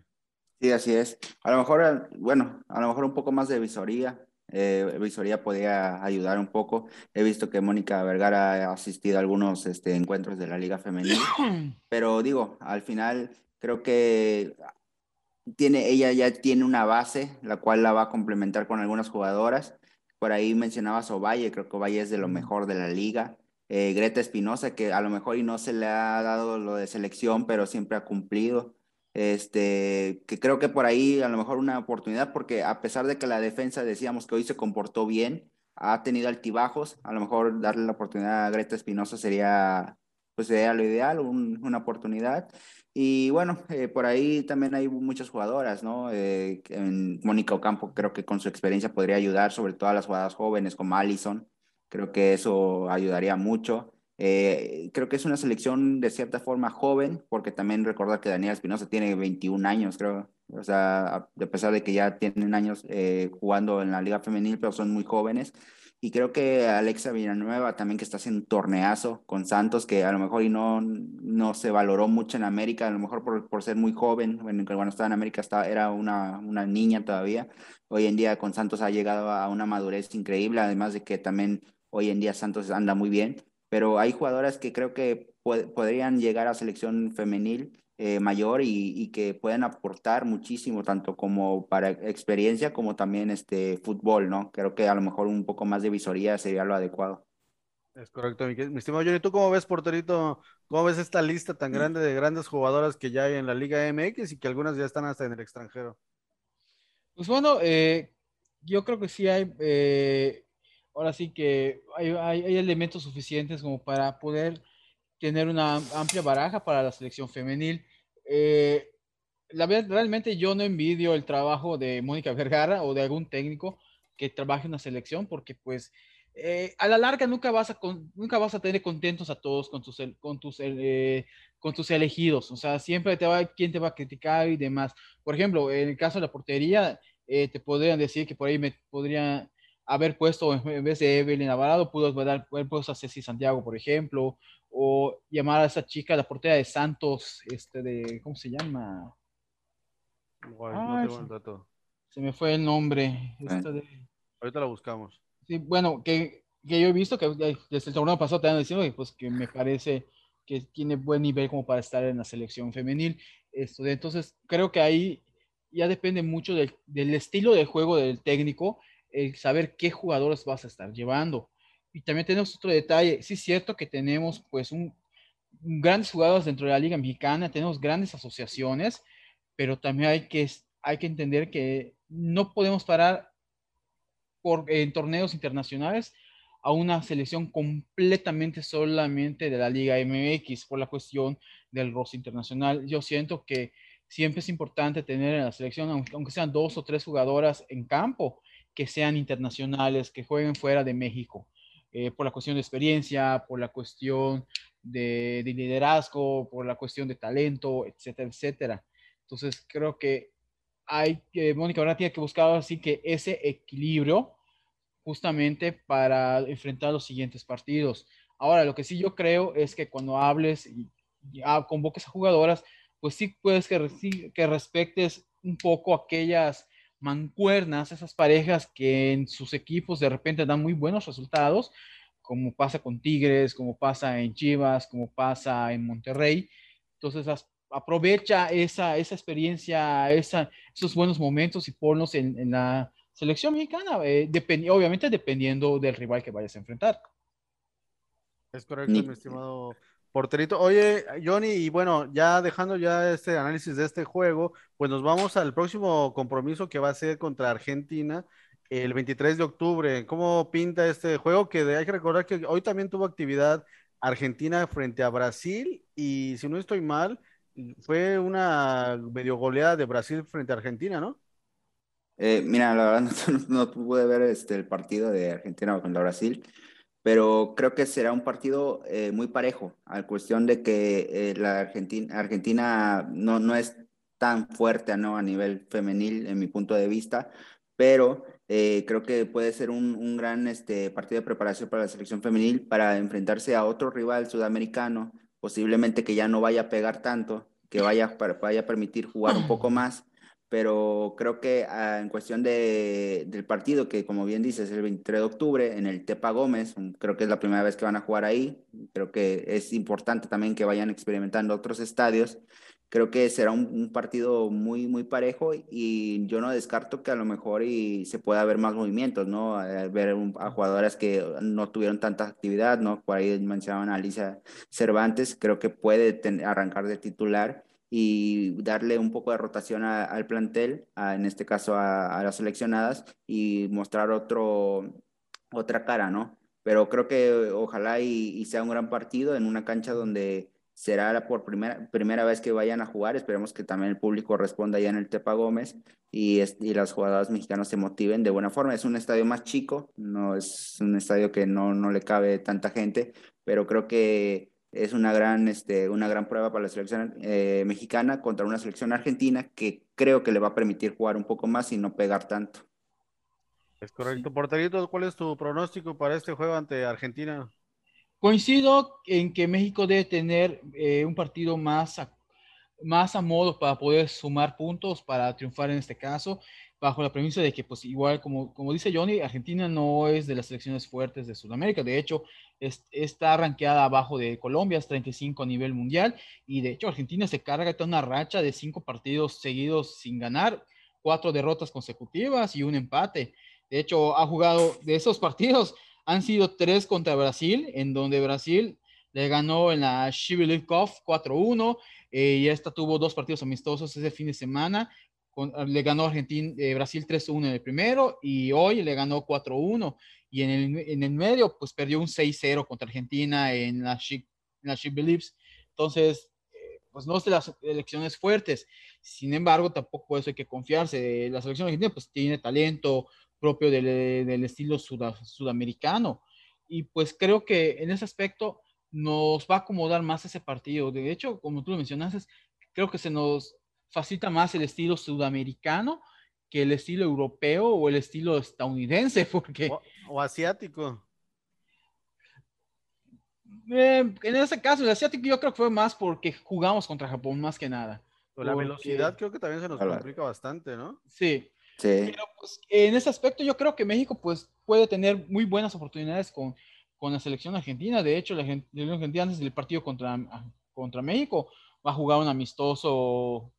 Sí, así es. A lo mejor, bueno, a lo mejor un poco más de visoría. Eh, visoría podría ayudar un poco. He visto que Mónica Vergara ha asistido a algunos este, encuentros de la Liga Femenil, pero digo, al final creo que tiene, ella ya tiene una base, la cual la va a complementar con algunas jugadoras por ahí mencionabas Ovalle, creo que Ovalle es de lo mejor de la liga. Eh, Greta Espinosa, que a lo mejor y no se le ha dado lo de selección, pero siempre ha cumplido. Este, que creo que por ahí a lo mejor una oportunidad, porque a pesar de que la defensa decíamos que hoy se comportó bien, ha tenido altibajos, a lo mejor darle la oportunidad a Greta Espinosa sería, pues sería lo ideal, una oportunidad. Y bueno, eh, por ahí también hay muchas jugadoras, ¿no? Eh, en Mónica Ocampo creo que con su experiencia podría ayudar, sobre todo a las jugadoras jóvenes como Allison. Creo que eso ayudaría mucho. Eh, creo que es una selección de cierta forma joven, porque también recordar que Daniela Espinosa tiene 21 años, creo. O sea, a pesar de que ya tienen años jugando en la liga femenil, pero son muy jóvenes. Y creo que Alexa Villanueva también que está haciendo un torneazo con Santos, que a lo mejor y no, no se valoró mucho en América, a lo mejor por, por ser muy joven, cuando estaba en América estaba, era una, una niña todavía. Hoy en día con Santos ha llegado a una madurez increíble, además de que también hoy en día Santos anda muy bien, pero hay jugadoras que creo que podrían llegar a selección femenil eh, mayor y, que pueden aportar muchísimo, tanto como para experiencia como también este fútbol, ¿no? Creo que a lo mejor un poco más de visoría sería lo adecuado. Es correcto, mi, estimado Johnny. ¿Tú cómo ves, porterito? ¿Cómo ves esta lista tan mm. grande de grandes jugadoras que ya hay en la Liga MX y que algunas ya están hasta en el extranjero? Pues bueno, eh, yo creo que sí hay, eh, ahora sí que hay, hay, elementos suficientes como para poder tener una amplia baraja para la selección femenil. Eh, la verdad, realmente yo no envidio el trabajo de Mónica Vergara o de algún técnico que trabaje en una selección, porque pues eh, a la larga nunca vas, a nunca vas a tener contentos a todos con tus, con, tus, eh, con tus elegidos. O sea, siempre te va, quién te va a criticar y demás. Por ejemplo, en el caso de la portería, te podrían decir que por ahí me podrían haber puesto en vez de Evelyn Alvarado, pudo haber puesto a Ceci Santiago, por ejemplo, o llamar a esa chica, la portera de Santos, este de, ¿cómo se llama? se, me fue el nombre. Ahorita la buscamos. Sí, bueno, que, que, yo he visto que desde el torneo pasado te han diciendo que, pues, que me parece que tiene buen nivel como para estar en la selección femenil. Esto de, entonces, creo que ahí ya depende mucho del, del estilo de juego del técnico, el saber qué jugadores vas a estar llevando. Y también tenemos otro detalle, sí es cierto que tenemos pues un, grandes jugadores dentro de la Liga Mexicana, tenemos grandes asociaciones, pero también hay que, hay que entender que no podemos parar por, en torneos internacionales a una selección completamente solamente de la Liga MX por la cuestión del rostro internacional. Yo siento que siempre es importante tener en la selección, aunque sean dos o tres jugadoras en campo, que sean internacionales, que jueguen fuera de México. Eh, por la cuestión de experiencia, por la cuestión de, liderazgo, por la cuestión de talento, etcétera, etcétera. Entonces creo que hay que, Mónica ahora tiene que buscar así que ese equilibrio justamente para enfrentar los siguientes partidos. Ahora, lo que sí yo creo es que cuando hables y, convoques a jugadoras, pues sí puedes que, que respectes un poco aquellas mancuernas, esas parejas que en sus equipos de repente dan muy buenos resultados, como pasa con Tigres, como pasa en Chivas, como pasa en Monterrey. Entonces, aprovecha esa, esa experiencia, esa, esos buenos momentos y ponlos en, la selección mexicana, eh, obviamente dependiendo del rival que vayas a enfrentar. Es correcto, mi estimado Porterito, oye, Johnny, y bueno, ya dejando ya este análisis de este juego, pues nos vamos al próximo compromiso que va a ser contra Argentina el 23 de octubre. ¿Cómo pinta este juego? Que hay que recordar que hoy también tuvo actividad Argentina frente a Brasil y si no estoy mal, fue una medio goleada de Brasil frente a Argentina, ¿no? Eh, mira, la verdad no, pude ver este, el partido de Argentina contra Brasil, pero creo que será un partido eh, muy parejo, a cuestión de que eh, la Argentina, Argentina no, no es tan fuerte ¿no? a nivel femenil en mi punto de vista, pero creo que puede ser un, un, gran este, partido de preparación para la selección femenil para enfrentarse a otro rival sudamericano, posiblemente que ya no vaya a pegar tanto, que vaya, vaya a permitir jugar un poco más pero creo que ah, en cuestión de, del partido, que como bien dices, es el 23 de octubre en el Tepa Gómez, creo que es la primera vez que van a jugar ahí, creo que es importante también que vayan experimentando otros estadios, creo que será un, partido muy, muy parejo y yo no descarto que a lo mejor y se pueda ver más movimientos, ¿no? ver a jugadoras que no tuvieron tanta actividad, ¿no? Por ahí mencionaban a Alicia Cervantes, creo que puede arrancar de titular y darle un poco de rotación al plantel, en este caso a, las seleccionadas, y mostrar otro, otra cara, ¿no? Pero creo que ojalá y, sea un gran partido en una cancha donde será por primera, primera vez que vayan a jugar. Esperemos que también el público responda ya en el Tepa Gómez y, y las jugadoras mexicanas se motiven de buena forma. Es un estadio más chico, no es un estadio que no, no le cabe tanta gente, pero creo que es una gran, este, una gran prueba para la selección eh, mexicana contra una selección argentina que creo que le va a permitir jugar un poco más y no pegar tanto. Es correcto. Porterito, ¿cuál es tu pronóstico para este juego ante Argentina? Coincido en que México debe tener eh, un partido más más a modo para poder sumar puntos para triunfar en este caso bajo la premisa de que, pues igual, como, como dice Johnny, Argentina no es de las selecciones fuertes de Sudamérica. De hecho, está rankeada abajo de Colombia, es 35 a nivel mundial. Y de hecho, Argentina se carga de una racha de cinco partidos seguidos sin ganar, cuatro derrotas consecutivas y un empate. De hecho, ha jugado de esos partidos, han sido tres contra Brasil, en donde Brasil le ganó en la Shivelikov 4-1 eh, y esta tuvo dos partidos amistosos ese fin de semana Ah, le ganó Argentina, eh, Brasil 3-1 en el primero y hoy le ganó 4-1 y en el, en el medio pues perdió un 6-0 contra Argentina en la She, Believes. Entonces, eh, pues no es de las elecciones fuertes. Sin embargo, tampoco eso hay que confiarse. La selección argentina pues tiene talento propio del, del estilo sudamericano y pues creo que en ese aspecto nos va a acomodar más ese partido. De hecho, como tú lo mencionaste, creo que se nos facilita más el estilo sudamericano que el estilo europeo o el estilo estadounidense, porque... O, asiático. Eh, en ese caso, el asiático yo creo que fue más porque jugamos contra Japón, más que nada. la velocidad creo que también se nos complica bastante, ¿no? Sí. sí. Pero pues, en ese aspecto yo creo que México pues puede tener muy buenas oportunidades con, con la selección argentina. De hecho, la selección argentina antes del partido contra, contra México va a jugar un amistoso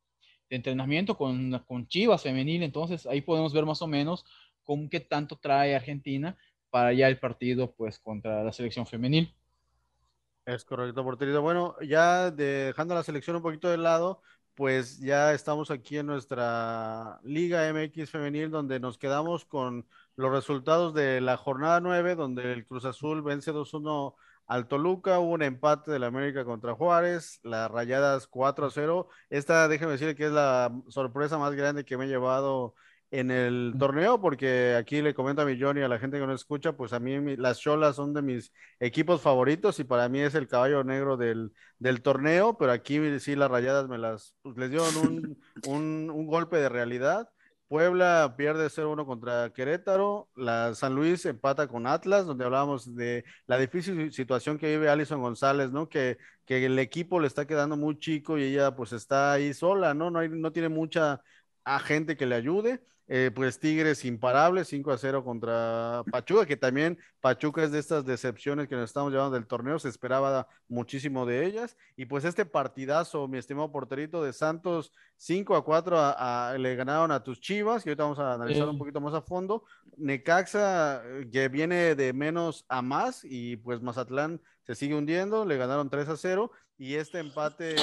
de entrenamiento con, con Chivas femenil, entonces ahí podemos ver más o menos con qué tanto trae Argentina para ya el partido pues contra la selección femenil. Es correcto, porterito. Bueno, ya dejando la selección un poquito de lado, pues ya estamos aquí en nuestra Liga MX femenil donde nos quedamos con los resultados de la jornada 9, donde el Cruz Azul vence 2-1 al Toluca, hubo un empate del América contra Juárez, las rayadas 4 a 0. Esta, déjeme decir que es la sorpresa más grande que me he llevado en el torneo, porque aquí le comento a mi Johnny, a la gente que no escucha, pues a mí las Cholas son de mis equipos favoritos y para mí es el caballo negro del, del torneo, pero aquí sí las rayadas me las, pues, les dieron un, un, un golpe de realidad Puebla pierde 0-1 contra Querétaro. La San Luis empata con Atlas, donde hablábamos de la difícil situación que vive Alison González, ¿no? Que, que el equipo le está quedando muy chico y ella pues está ahí sola, ¿no? No, hay, no tiene mucha gente que le ayude. Eh, pues Tigres imparable, 5 a 0 contra Pachuca, que también Pachuca es de estas decepciones que nos estamos llevando del torneo, se esperaba muchísimo de ellas. Y pues este partidazo, mi estimado porterito de Santos, 5 a 4 le ganaron a tus Chivas, que ahorita vamos a analizar un poquito más a fondo. Necaxa, eh, que viene de menos a más, y pues Mazatlán se sigue hundiendo, le ganaron 3 a 0. Y este empate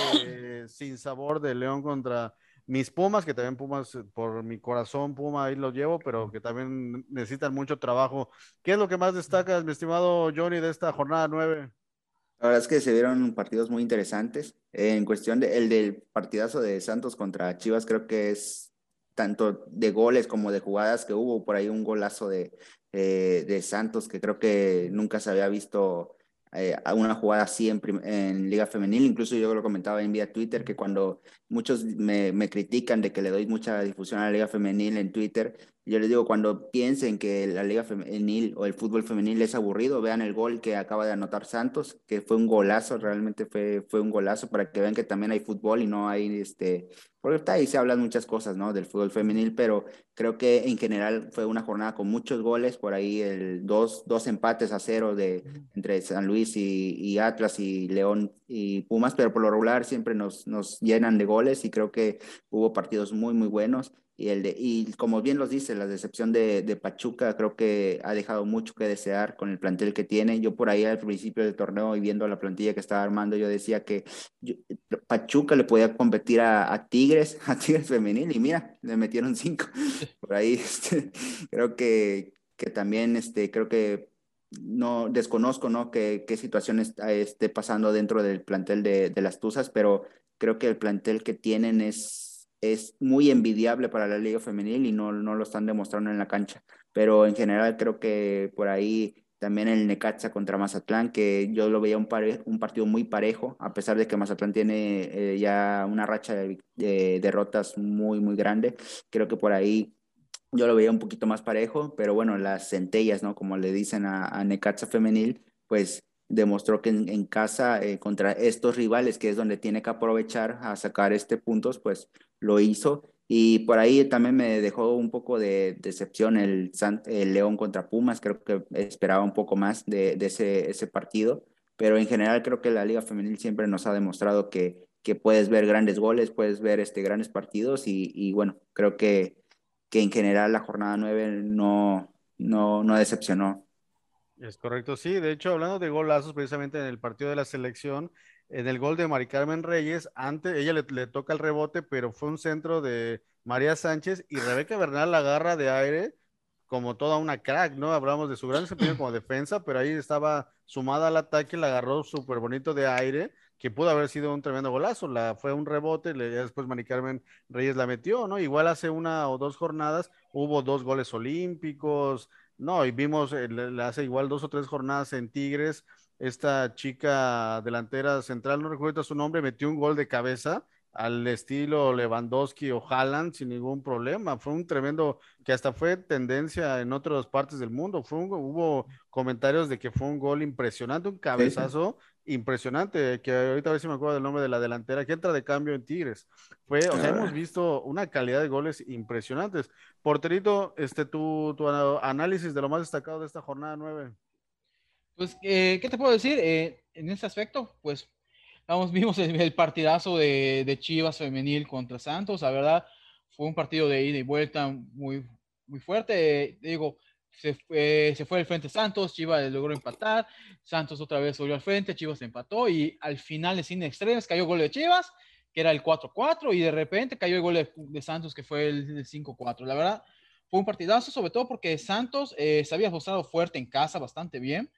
sin sabor de León contra mis Pumas, que también Pumas, eh, por mi corazón Puma ahí los llevo, pero que también necesitan mucho trabajo. ¿Qué es lo que más destacas, mi estimado Johnny, de esta jornada 9? La verdad es que se vieron partidos muy interesantes. En cuestión de, el del partidazo de Santos contra Chivas, creo que es tanto de goles como de jugadas que hubo por ahí un golazo de, eh, de Santos que creo que nunca se había visto eh, una jugada así en, en, Liga Femenil. Incluso yo lo comentaba en vía Twitter que cuando muchos me, me, critican de que le doy mucha difusión a la Liga Femenil en Twitter, yo les digo, cuando piensen que la Liga Femenil o el fútbol femenil es aburrido, vean el gol que acaba de anotar Santos, que fue un golazo, realmente fue, fue un golazo para que vean que también hay fútbol y no hay este porque ahí se hablan muchas cosas, ¿no? Del fútbol femenil, pero creo que en general fue una jornada con muchos goles, por ahí el dos, dos empates a cero de, entre San Luis y, y, Atlas y León y Pumas, pero por lo regular siempre nos, nos llenan de goles y creo que hubo partidos muy, muy buenos. Y, el de, y como bien los dice, la decepción de, de, Pachuca creo que ha dejado mucho que desear con el plantel que tiene. Yo por ahí al principio del torneo y viendo la plantilla que estaba armando, yo decía que Pachuca le podía competir a, a, Tigres, a Tigres femenil, y mira, le metieron cinco. Por ahí este, creo que, que también este, creo que no desconozco ¿no? qué, qué situación está, esté pasando dentro del plantel de, de las Tuzas, pero creo que el plantel que tienen es es muy envidiable para la liga femenil y no, no lo están demostrando en la cancha. Pero en general creo que por ahí también el Necaxa contra Mazatlán, que yo lo veía un, un partido muy parejo, a pesar de que Mazatlán tiene eh, ya una racha de, derrotas muy, muy grande. Creo que por ahí yo lo veía un poquito más parejo, pero bueno, las centellas, ¿no? Como le dicen a, a Necaxa femenil, pues demostró que en, casa eh, contra estos rivales, que es donde tiene que aprovechar a sacar este puntos, pues lo hizo. Y por ahí también me dejó un poco de decepción el, León contra Pumas, creo que esperaba un poco más de, ese, partido, pero en general creo que la Liga Femenil siempre nos ha demostrado que, que puedes ver grandes goles, puedes ver este, grandes partidos y, y bueno, creo que, que en general la jornada 9 no, no, no decepcionó. Es correcto, sí. De hecho, hablando de golazos, precisamente en el partido de la selección, en el gol de Mari Carmen Reyes, antes ella le, toca el rebote, pero fue un centro de María Sánchez y Rebeca Bernal la agarra de aire como toda una crack, ¿no? Hablamos de su gran desempeño como defensa, pero ahí estaba sumada al ataque, la agarró súper bonito de aire, que pudo haber sido un tremendo golazo. La, fue un rebote, le, después Mari Carmen Reyes la metió, ¿no? Igual hace una o dos jornadas hubo dos goles olímpicos, no, y vimos, eh, hace igual dos o tres jornadas en Tigres, esta chica delantera central, no recuerdo su nombre, metió un gol de cabeza al estilo Lewandowski o Haaland sin ningún problema. Fue un tremendo, que hasta fue tendencia en otras partes del mundo. Fue hubo comentarios de que fue un gol impresionante, un cabezazo impresionante, que ahorita a ver si me acuerdo del nombre de la delantera, que entra de cambio en Tigres. Fue, o sea, hemos visto una calidad de goles impresionantes. Porterito, este, tu, tu análisis de lo más destacado de esta jornada nueve. Pues, eh, ¿qué te puedo decir? Eh, en ese aspecto, pues, vamos, vimos el, partidazo de, de, Chivas femenil contra Santos, la verdad, fue un partido de ida y vuelta muy, muy fuerte. digo, se fue, se fue al frente Santos, Chivas logró empatar, Santos otra vez volvió al frente, Chivas empató y al final de cine extremes cayó el gol de Chivas, que era el 4-4 y de repente cayó el gol de, Santos que fue el, 5-4. La verdad, fue un partidazo, sobre todo porque Santos eh, se había mostrado fuerte en casa bastante bien.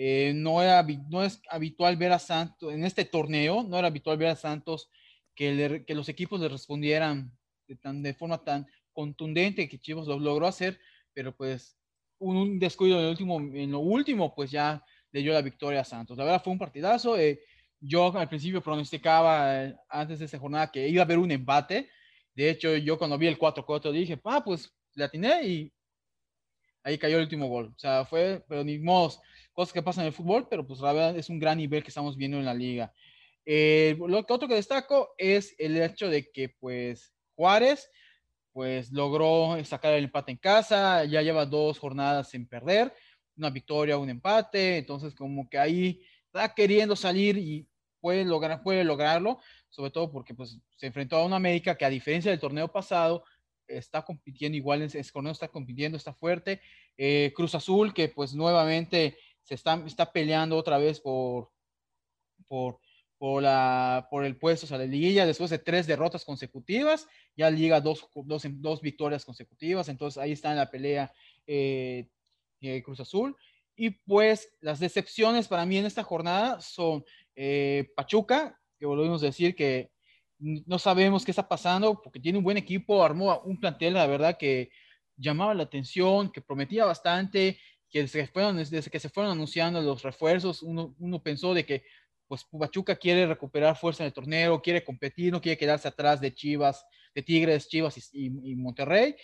Eh, no, es habitual ver a Santos en este torneo, no era habitual ver a Santos que, los equipos le respondieran de, forma tan contundente que Chivas lo logró hacer, pero pues un, descuido en, el último, en lo último, pues ya le dio la victoria a Santos. La verdad fue un partidazo. Eh, yo al principio pronosticaba eh, antes de esa jornada que iba a haber un empate. De hecho, yo cuando vi el 4-4 dije, ah, pues le atiné y ahí cayó el último gol. O sea, fue, pero ni modo, cosas que pasan en el fútbol, pero pues la verdad es un gran nivel que estamos viendo en la liga. Eh, lo que otro que destaco es el hecho de que pues Juárez pues logró sacar el empate en casa, ya lleva dos jornadas sin perder, una victoria, un empate, entonces como que ahí está queriendo salir y puede, lograr, puede lograrlo, sobre todo porque pues se enfrentó a una América que a diferencia del torneo pasado, está compitiendo igual, es, está compitiendo, está fuerte, eh, Cruz Azul que pues nuevamente se está, está peleando otra vez por, por, por, la, por el puesto o sea, de liguilla después de tres derrotas consecutivas, ya liga dos, dos, dos victorias consecutivas, entonces ahí está en la pelea eh, eh, Cruz Azul. Y pues las decepciones para mí en esta jornada son eh, Pachuca, que volvemos a decir que no sabemos qué está pasando, porque tiene un buen equipo, armó un plantel, la verdad, que llamaba la atención, que prometía bastante, que que, fueron, desde que se fueron anunciando los refuerzos, uno, uno pensó de que pues Pachuca quiere recuperar fuerza en el torneo, quiere competir, no quiere quedarse atrás de Chivas, de Tigres, Chivas y, y, Monterrey,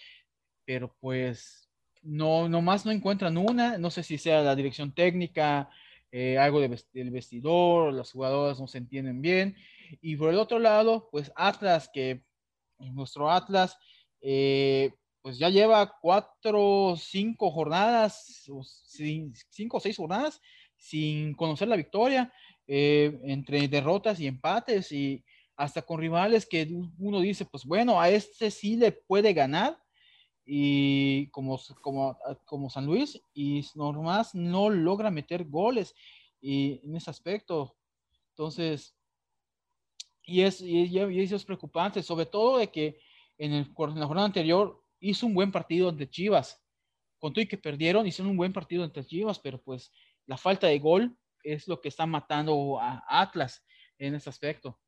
pero pues no, nomás no encuentran una, no sé si sea la dirección técnica, eh, algo de del vestidor, las jugadoras no se entienden bien, y por el otro lado, pues Atlas, que nuestro Atlas, eh, pues ya lleva cuatro, cinco jornadas, cinco o seis jornadas sin conocer la victoria, eh, entre derrotas y empates y hasta con rivales que uno dice, pues bueno, a este sí le puede ganar y como, como, como San Luis y nomás no logra meter goles y en ese aspecto. Entonces, y, es, y, eso es preocupante, sobre todo de que en, el, en la jornada anterior hizo un buen partido ante Chivas. Con todo y que perdieron, hicieron un buen partido ante Chivas, pero pues la falta de gol es lo que está matando a Atlas en ese aspecto.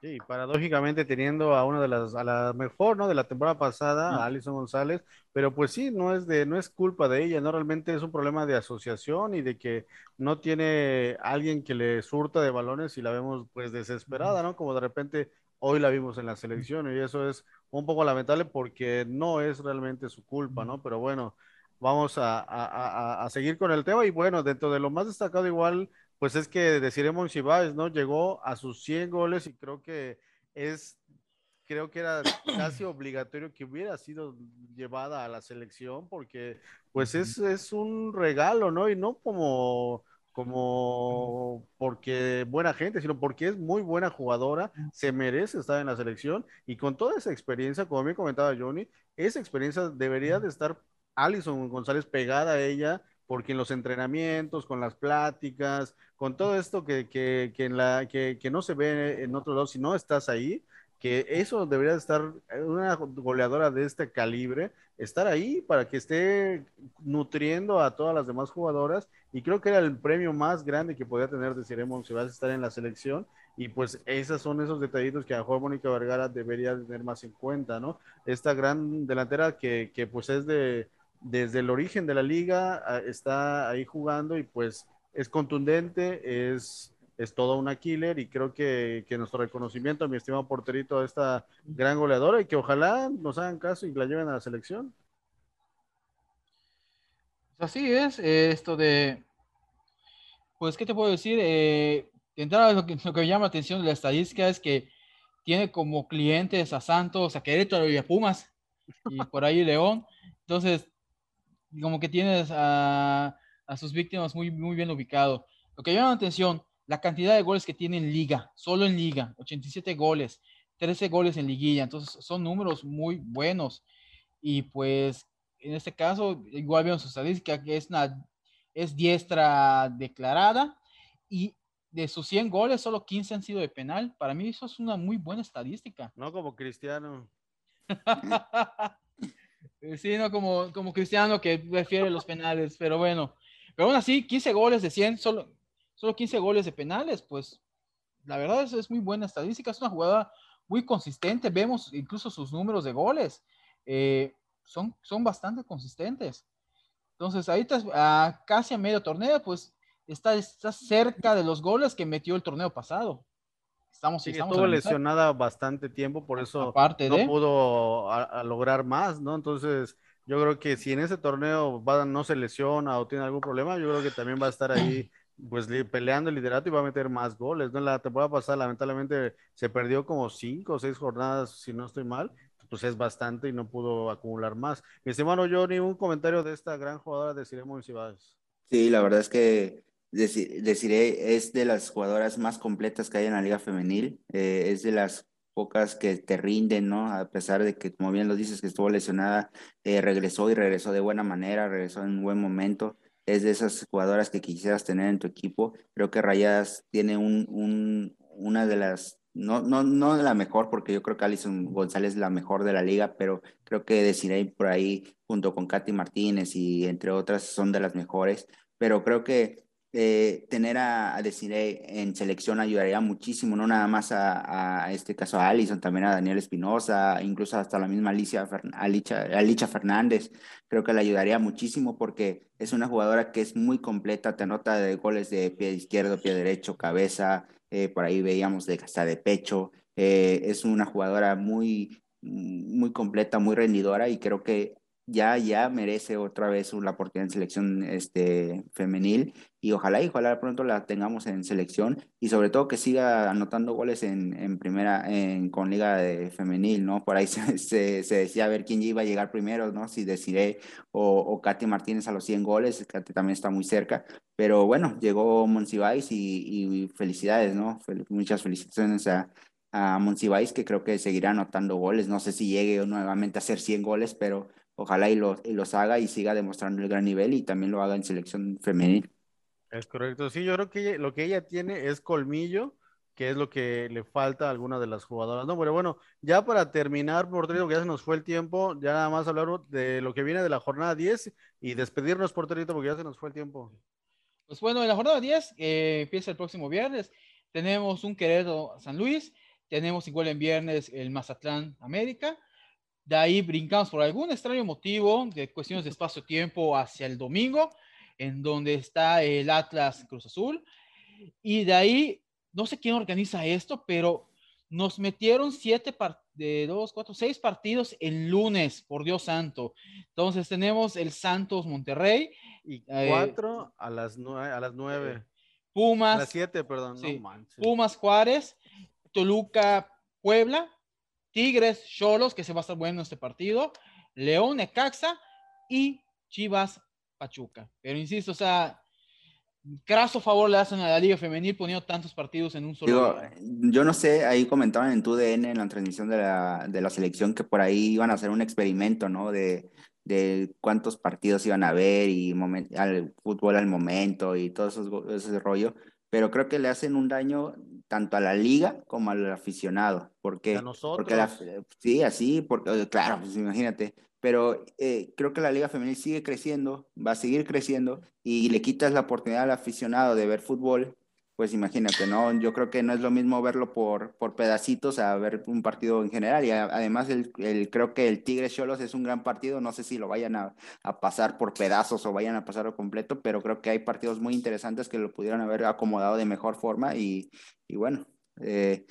Sí, paradójicamente teniendo a una de las, a la mejor, ¿no? De la temporada pasada, a Alison González, pero pues sí, no es de, no es culpa de ella, ¿no? Realmente es un problema de asociación y de que no tiene alguien que le surta de balones y la vemos pues desesperada, ¿no? Como de repente hoy la vimos en la selección y eso es un poco lamentable porque no es realmente su culpa, ¿no? Pero bueno, vamos a, seguir con el tema y bueno, dentro de lo más destacado igual, pues es que Desiree Monsiváis, ¿no? Llegó a sus 100 goles y creo que es, creo que era casi obligatorio que hubiera sido llevada a la selección porque pues es, es un regalo, ¿no? Y no como como porque buena gente, sino porque es muy buena jugadora, se merece estar en la selección y con toda esa experiencia, como me comentaba Johnny, esa experiencia debería de estar Alison González pegada a ella, porque en los entrenamientos, con las pláticas, con todo esto que, que, que en la, que, que, no se ve en otro lado, si no estás ahí, que eso debería estar, una goleadora de este calibre, estar ahí para que esté nutriendo a todas las demás jugadoras, y creo que era el premio más grande que podía tener de Ciremon si vas a estar en la selección, y pues esos son esos detallitos que a mejor Mónica Vergara debería tener más en cuenta, ¿no? Esta gran delantera que, que pues es de, desde el origen de la liga está ahí jugando y pues es contundente, es, es toda una killer y creo que, que, nuestro reconocimiento a mi estimado porterito a esta gran goleadora y que ojalá nos hagan caso y la lleven a la selección. Pues así es, esto de, pues, ¿qué te puedo decir? Eh, entrada, lo que, lo que me llama la atención de la estadística es que tiene como clientes a Santos, a Querétaro y a Pumas, y por ahí León. Entonces, como que tienes a, a sus víctimas muy, muy bien ubicado. Lo que llama la atención, la cantidad de goles que tiene en liga, solo en liga, 87 goles, 13 goles en liguilla, entonces son números muy buenos. Y pues en este caso, igual vemos su estadística, que es, una, es diestra declarada y de sus 100 goles, solo 15 han sido de penal. Para mí eso es una muy buena estadística. No como Cristiano. Sí, no como, como Cristiano que prefiere los penales, pero bueno. Pero aún así, 15 goles de 100, solo, solo 15 goles de penales, pues la verdad es, es muy buena estadística, es una jugada muy consistente, vemos incluso sus números de goles, eh, son, son bastante consistentes. Entonces, ahí está, casi a medio torneo, pues está, está cerca de los goles que metió el torneo pasado. Estamos, estuvo lesionada bastante tiempo, por eso no pudo lograr más, ¿no? Entonces, yo creo que si en ese torneo va, no se lesiona o tiene algún problema, yo creo que también va a estar ahí pues peleando el liderato y va a meter más goles, ¿no? La temporada pasada lamentablemente se perdió como cinco o seis jornadas, si no estoy mal, pues es bastante y no pudo acumular más. Mi estimado Johnny, un comentario de esta gran jugadora de Ciremo Cibades. Sí, la verdad es que deciré, es de las jugadoras más completas que hay en la liga femenil, eh, es de las pocas que te rinden, ¿no? A pesar de que, como bien lo dices, que estuvo lesionada, eh, regresó y regresó de buena manera, regresó en un buen momento. Es de esas jugadoras que quisieras tener en tu equipo. Creo que Rayadas tiene un, un, una de las, no, no, no la mejor, porque yo creo que Alison González es la mejor de la liga, pero creo que Desiree por ahí, junto con Katy Martínez y entre otras, son de las mejores. Pero creo que eh, tener a, a Desiree en selección ayudaría muchísimo, no nada más a, este caso a Allison, también a Daniel Espinosa, incluso hasta la misma Alicia, Alicia, Alicia, Fernández, creo que le ayudaría muchísimo porque es una jugadora que es muy completa, te anota de goles de pie izquierdo, pie derecho, cabeza, eh, por ahí veíamos de hasta de pecho, eh, es una jugadora muy, muy completa, muy rendidora y creo que ya, ya merece otra vez la oportunidad en selección este, femenil y ojalá y ojalá pronto la tengamos en selección y sobre todo que siga anotando goles en, en primera, en, con liga de femenil, ¿no? Por ahí se, se, decía a ver quién iba a llegar primero, ¿no? Si Desiree o, o Katy Martínez a los 100 goles, Katy también está muy cerca, pero bueno, llegó Monsiváis y, y felicidades, ¿no? muchas felicitaciones a, a Monsiváis que creo que seguirá anotando goles, no sé si llegue nuevamente a hacer 100 goles, pero ojalá y, y los haga y siga demostrando el gran nivel y también lo haga en selección femenil. Es correcto, sí, yo creo que lo que ella tiene es colmillo, que es lo que le falta a alguna de las jugadoras, ¿no? Pero bueno, ya para terminar, por que ya se nos fue el tiempo, ya nada más hablar de lo que viene de la jornada 10 y despedirnos, porterito, porque ya se nos fue el tiempo. Pues bueno, en la jornada 10, eh, empieza el próximo viernes, tenemos un Querétaro San Luis, tenemos igual en viernes el Mazatlán América, de ahí brincamos por algún extraño motivo de cuestiones de espacio-tiempo hacia el domingo, en donde está el Atlas Cruz Azul. Y de ahí, no sé quién organiza esto, pero nos metieron siete de dos, cuatro, seis partidos el lunes, por Dios santo. Entonces tenemos el Santos Monterrey. Y eh, cuatro a las nueve. A las nueve. Pumas. A las siete, perdón. Pumas Juárez, Toluca Puebla, Tigres, Cholos, que se va a estar bueno este partido, León, Necaxa y Chivas, Pachuca. Pero insisto, o sea, graso favor le hacen a la Liga Femenil poniendo tantos partidos en un solo Yo no sé, ahí comentaban en tu DN, en la transmisión de la, de la selección, que por ahí iban a hacer un experimento, ¿no? De, de cuántos partidos iban a haber y al fútbol al momento y todo eso, ese rollo pero creo que le hacen un daño tanto a la liga como al aficionado. Porque, a nosotros. Porque la, sí, así, porque, claro, pues imagínate. Pero eh, creo que la liga femenil sigue creciendo, va a seguir creciendo y le quitas la oportunidad al aficionado de ver fútbol pues imagínate, ¿no? Yo creo que no es lo mismo verlo por, por pedacitos a ver un partido en general. Y además, el, el, creo que el Tigre Cholos es un gran partido. No sé si lo vayan a, a, pasar por pedazos o vayan a pasarlo completo, pero creo que hay partidos muy interesantes que lo pudieron haber acomodado de mejor forma. Y, y bueno, eh,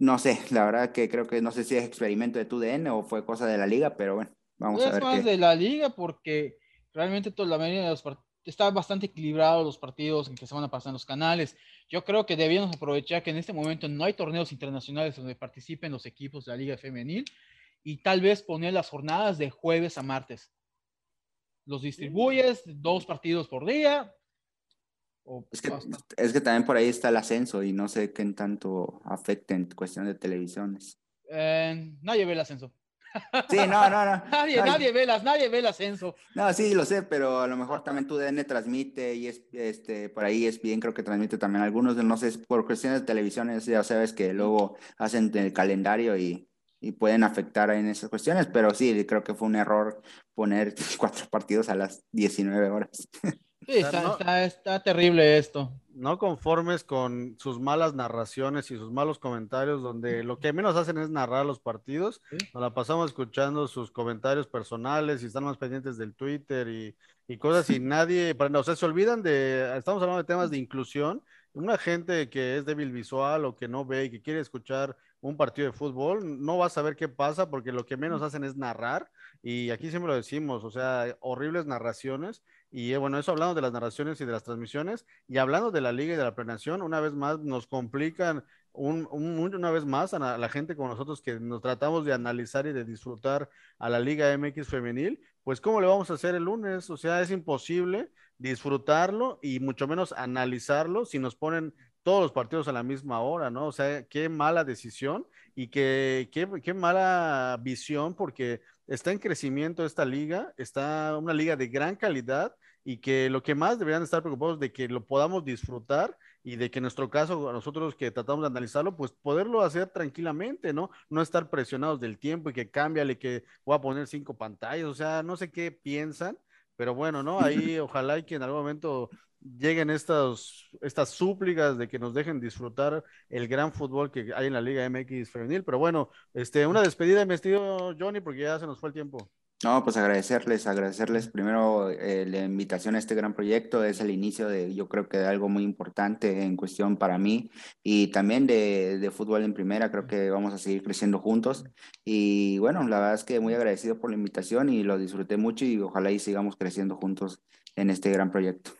no sé, la verdad que creo que no sé si es experimento de tu DN o fue cosa de la liga, pero bueno, vamos a ver. Es más de la liga porque realmente toda la mayoría de los partidos está bastante equilibrado los partidos en que se van a pasar en los canales. Yo creo que debíamos aprovechar que en este momento no hay torneos internacionales donde participen los equipos de la Liga Femenil y tal vez poner las jornadas de jueves a martes. Los distribuyes, dos partidos por día. es, que, es, que, también por ahí está el ascenso y no sé qué en tanto afecta en cuestión de televisiones. Eh, nadie ve el ascenso. Sí, no, no, no. nadie, nadie ve las, nadie ve el ascenso. No, sí, lo sé, pero a lo mejor también tu DN transmite y es, este, por ahí es bien, creo que transmite también algunos, no sé, por cuestiones de televisiones, ya sabes que luego hacen el calendario y, y pueden afectar en esas cuestiones, pero sí, creo que fue un error poner cuatro partidos a las 19 horas. Sí, está, está, terrible esto. No conformes con sus malas narraciones y sus malos comentarios, donde lo que menos hacen es narrar los partidos. Nos la pasamos escuchando sus comentarios personales y están más pendientes del Twitter y, y cosas y nadie, o sea, se olvidan de, estamos hablando de temas de inclusión. Una gente que es débil visual o que no ve y que quiere escuchar un partido de fútbol, no va a saber qué pasa porque lo que menos hacen es narrar y aquí siempre lo decimos, o sea, horribles narraciones y eh, bueno, eso hablando de las narraciones y de las transmisiones y hablando de la liga y de la planeación, una vez más nos complican un, una vez más a la, gente como nosotros que nos tratamos de analizar y de disfrutar a la Liga MX femenil, pues ¿cómo le vamos a hacer el lunes? O sea, es imposible disfrutarlo y mucho menos analizarlo si nos ponen todos los partidos a la misma hora, ¿no? O sea, qué mala decisión y qué, qué, qué mala visión porque está en crecimiento esta liga, está una liga de gran calidad y que lo que más deberían estar preocupados de que lo podamos disfrutar y de que en nuestro caso, nosotros que tratamos de analizarlo, pues poderlo hacer tranquilamente, ¿no? No estar presionados del tiempo y que cámbiale, que voy a poner cinco pantallas, o sea, no sé qué piensan, pero bueno, ¿no? Ahí ojalá y que en algún momento lleguen estas, súplicas de que nos dejen disfrutar el gran fútbol que hay en la Liga MX femenil. Pero bueno, este, una despedida, mi Johnny, porque ya se nos fue el tiempo. No, pues agradecerles, agradecerles primero eh, la invitación a este gran proyecto. Es el inicio de, yo creo que de algo muy importante en cuestión para mí y también de, de, fútbol en primera. Creo que vamos a seguir creciendo juntos. Y bueno, la verdad es que muy agradecido por la invitación y lo disfruté mucho y ojalá y sigamos creciendo juntos en este gran proyecto.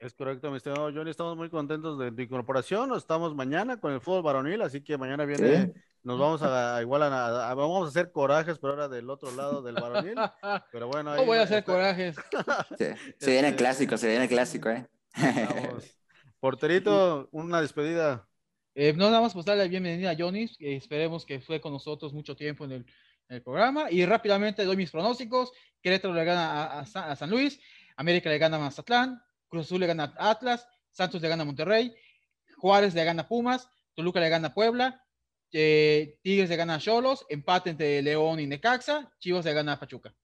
Es correcto, mi estimado Johnny. Estamos muy contentos de tu incorporación. Estamos mañana con el fútbol varonil, así que mañana viene, nos vamos a igual a, vamos a hacer corajes, pero ahora del otro lado del varonil. Pero bueno, ahí, voy a hacer corajes. Se viene el este, clásico, se viene el clásico, ¿eh? Porterito, una despedida. Eh, no nada más pues darle la bienvenida a Johnny. esperemos que fue con nosotros mucho tiempo en el, programa. Y rápidamente doy mis pronósticos. Querétaro le gana a, a San Luis. América le gana a Mazatlán. Cruz Azul le gana a Atlas, Santos le gana a Monterrey, Juárez le gana a Pumas, Toluca le gana a Puebla, eh, Tigres le gana a Cholos, empate entre León y Necaxa, Chivas le gana a Pachuca.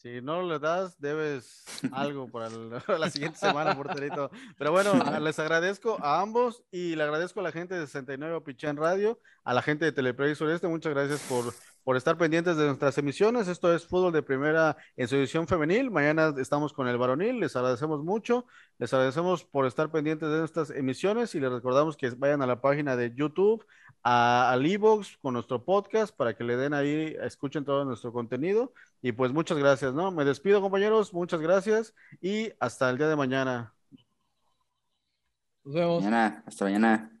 Si no le das, debes algo para, la siguiente semana, porterito. Pero bueno, les agradezco a ambos y le agradezco a la gente de 69 Pichán Radio, a la gente de Teleplay Sureste. Muchas gracias por por estar pendientes de nuestras emisiones. Esto es Fútbol de Primera en su edición femenil. Mañana estamos con el varonil. Les agradecemos mucho. Les agradecemos por estar pendientes de nuestras emisiones y les recordamos que vayan a la página de YouTube, a, al Evox con nuestro podcast para que le den ahí, escuchen todo nuestro contenido. Y pues muchas gracias, ¿no? Me despido, compañeros. Muchas gracias y hasta el día de mañana. Nos vemos. Mañana, hasta mañana.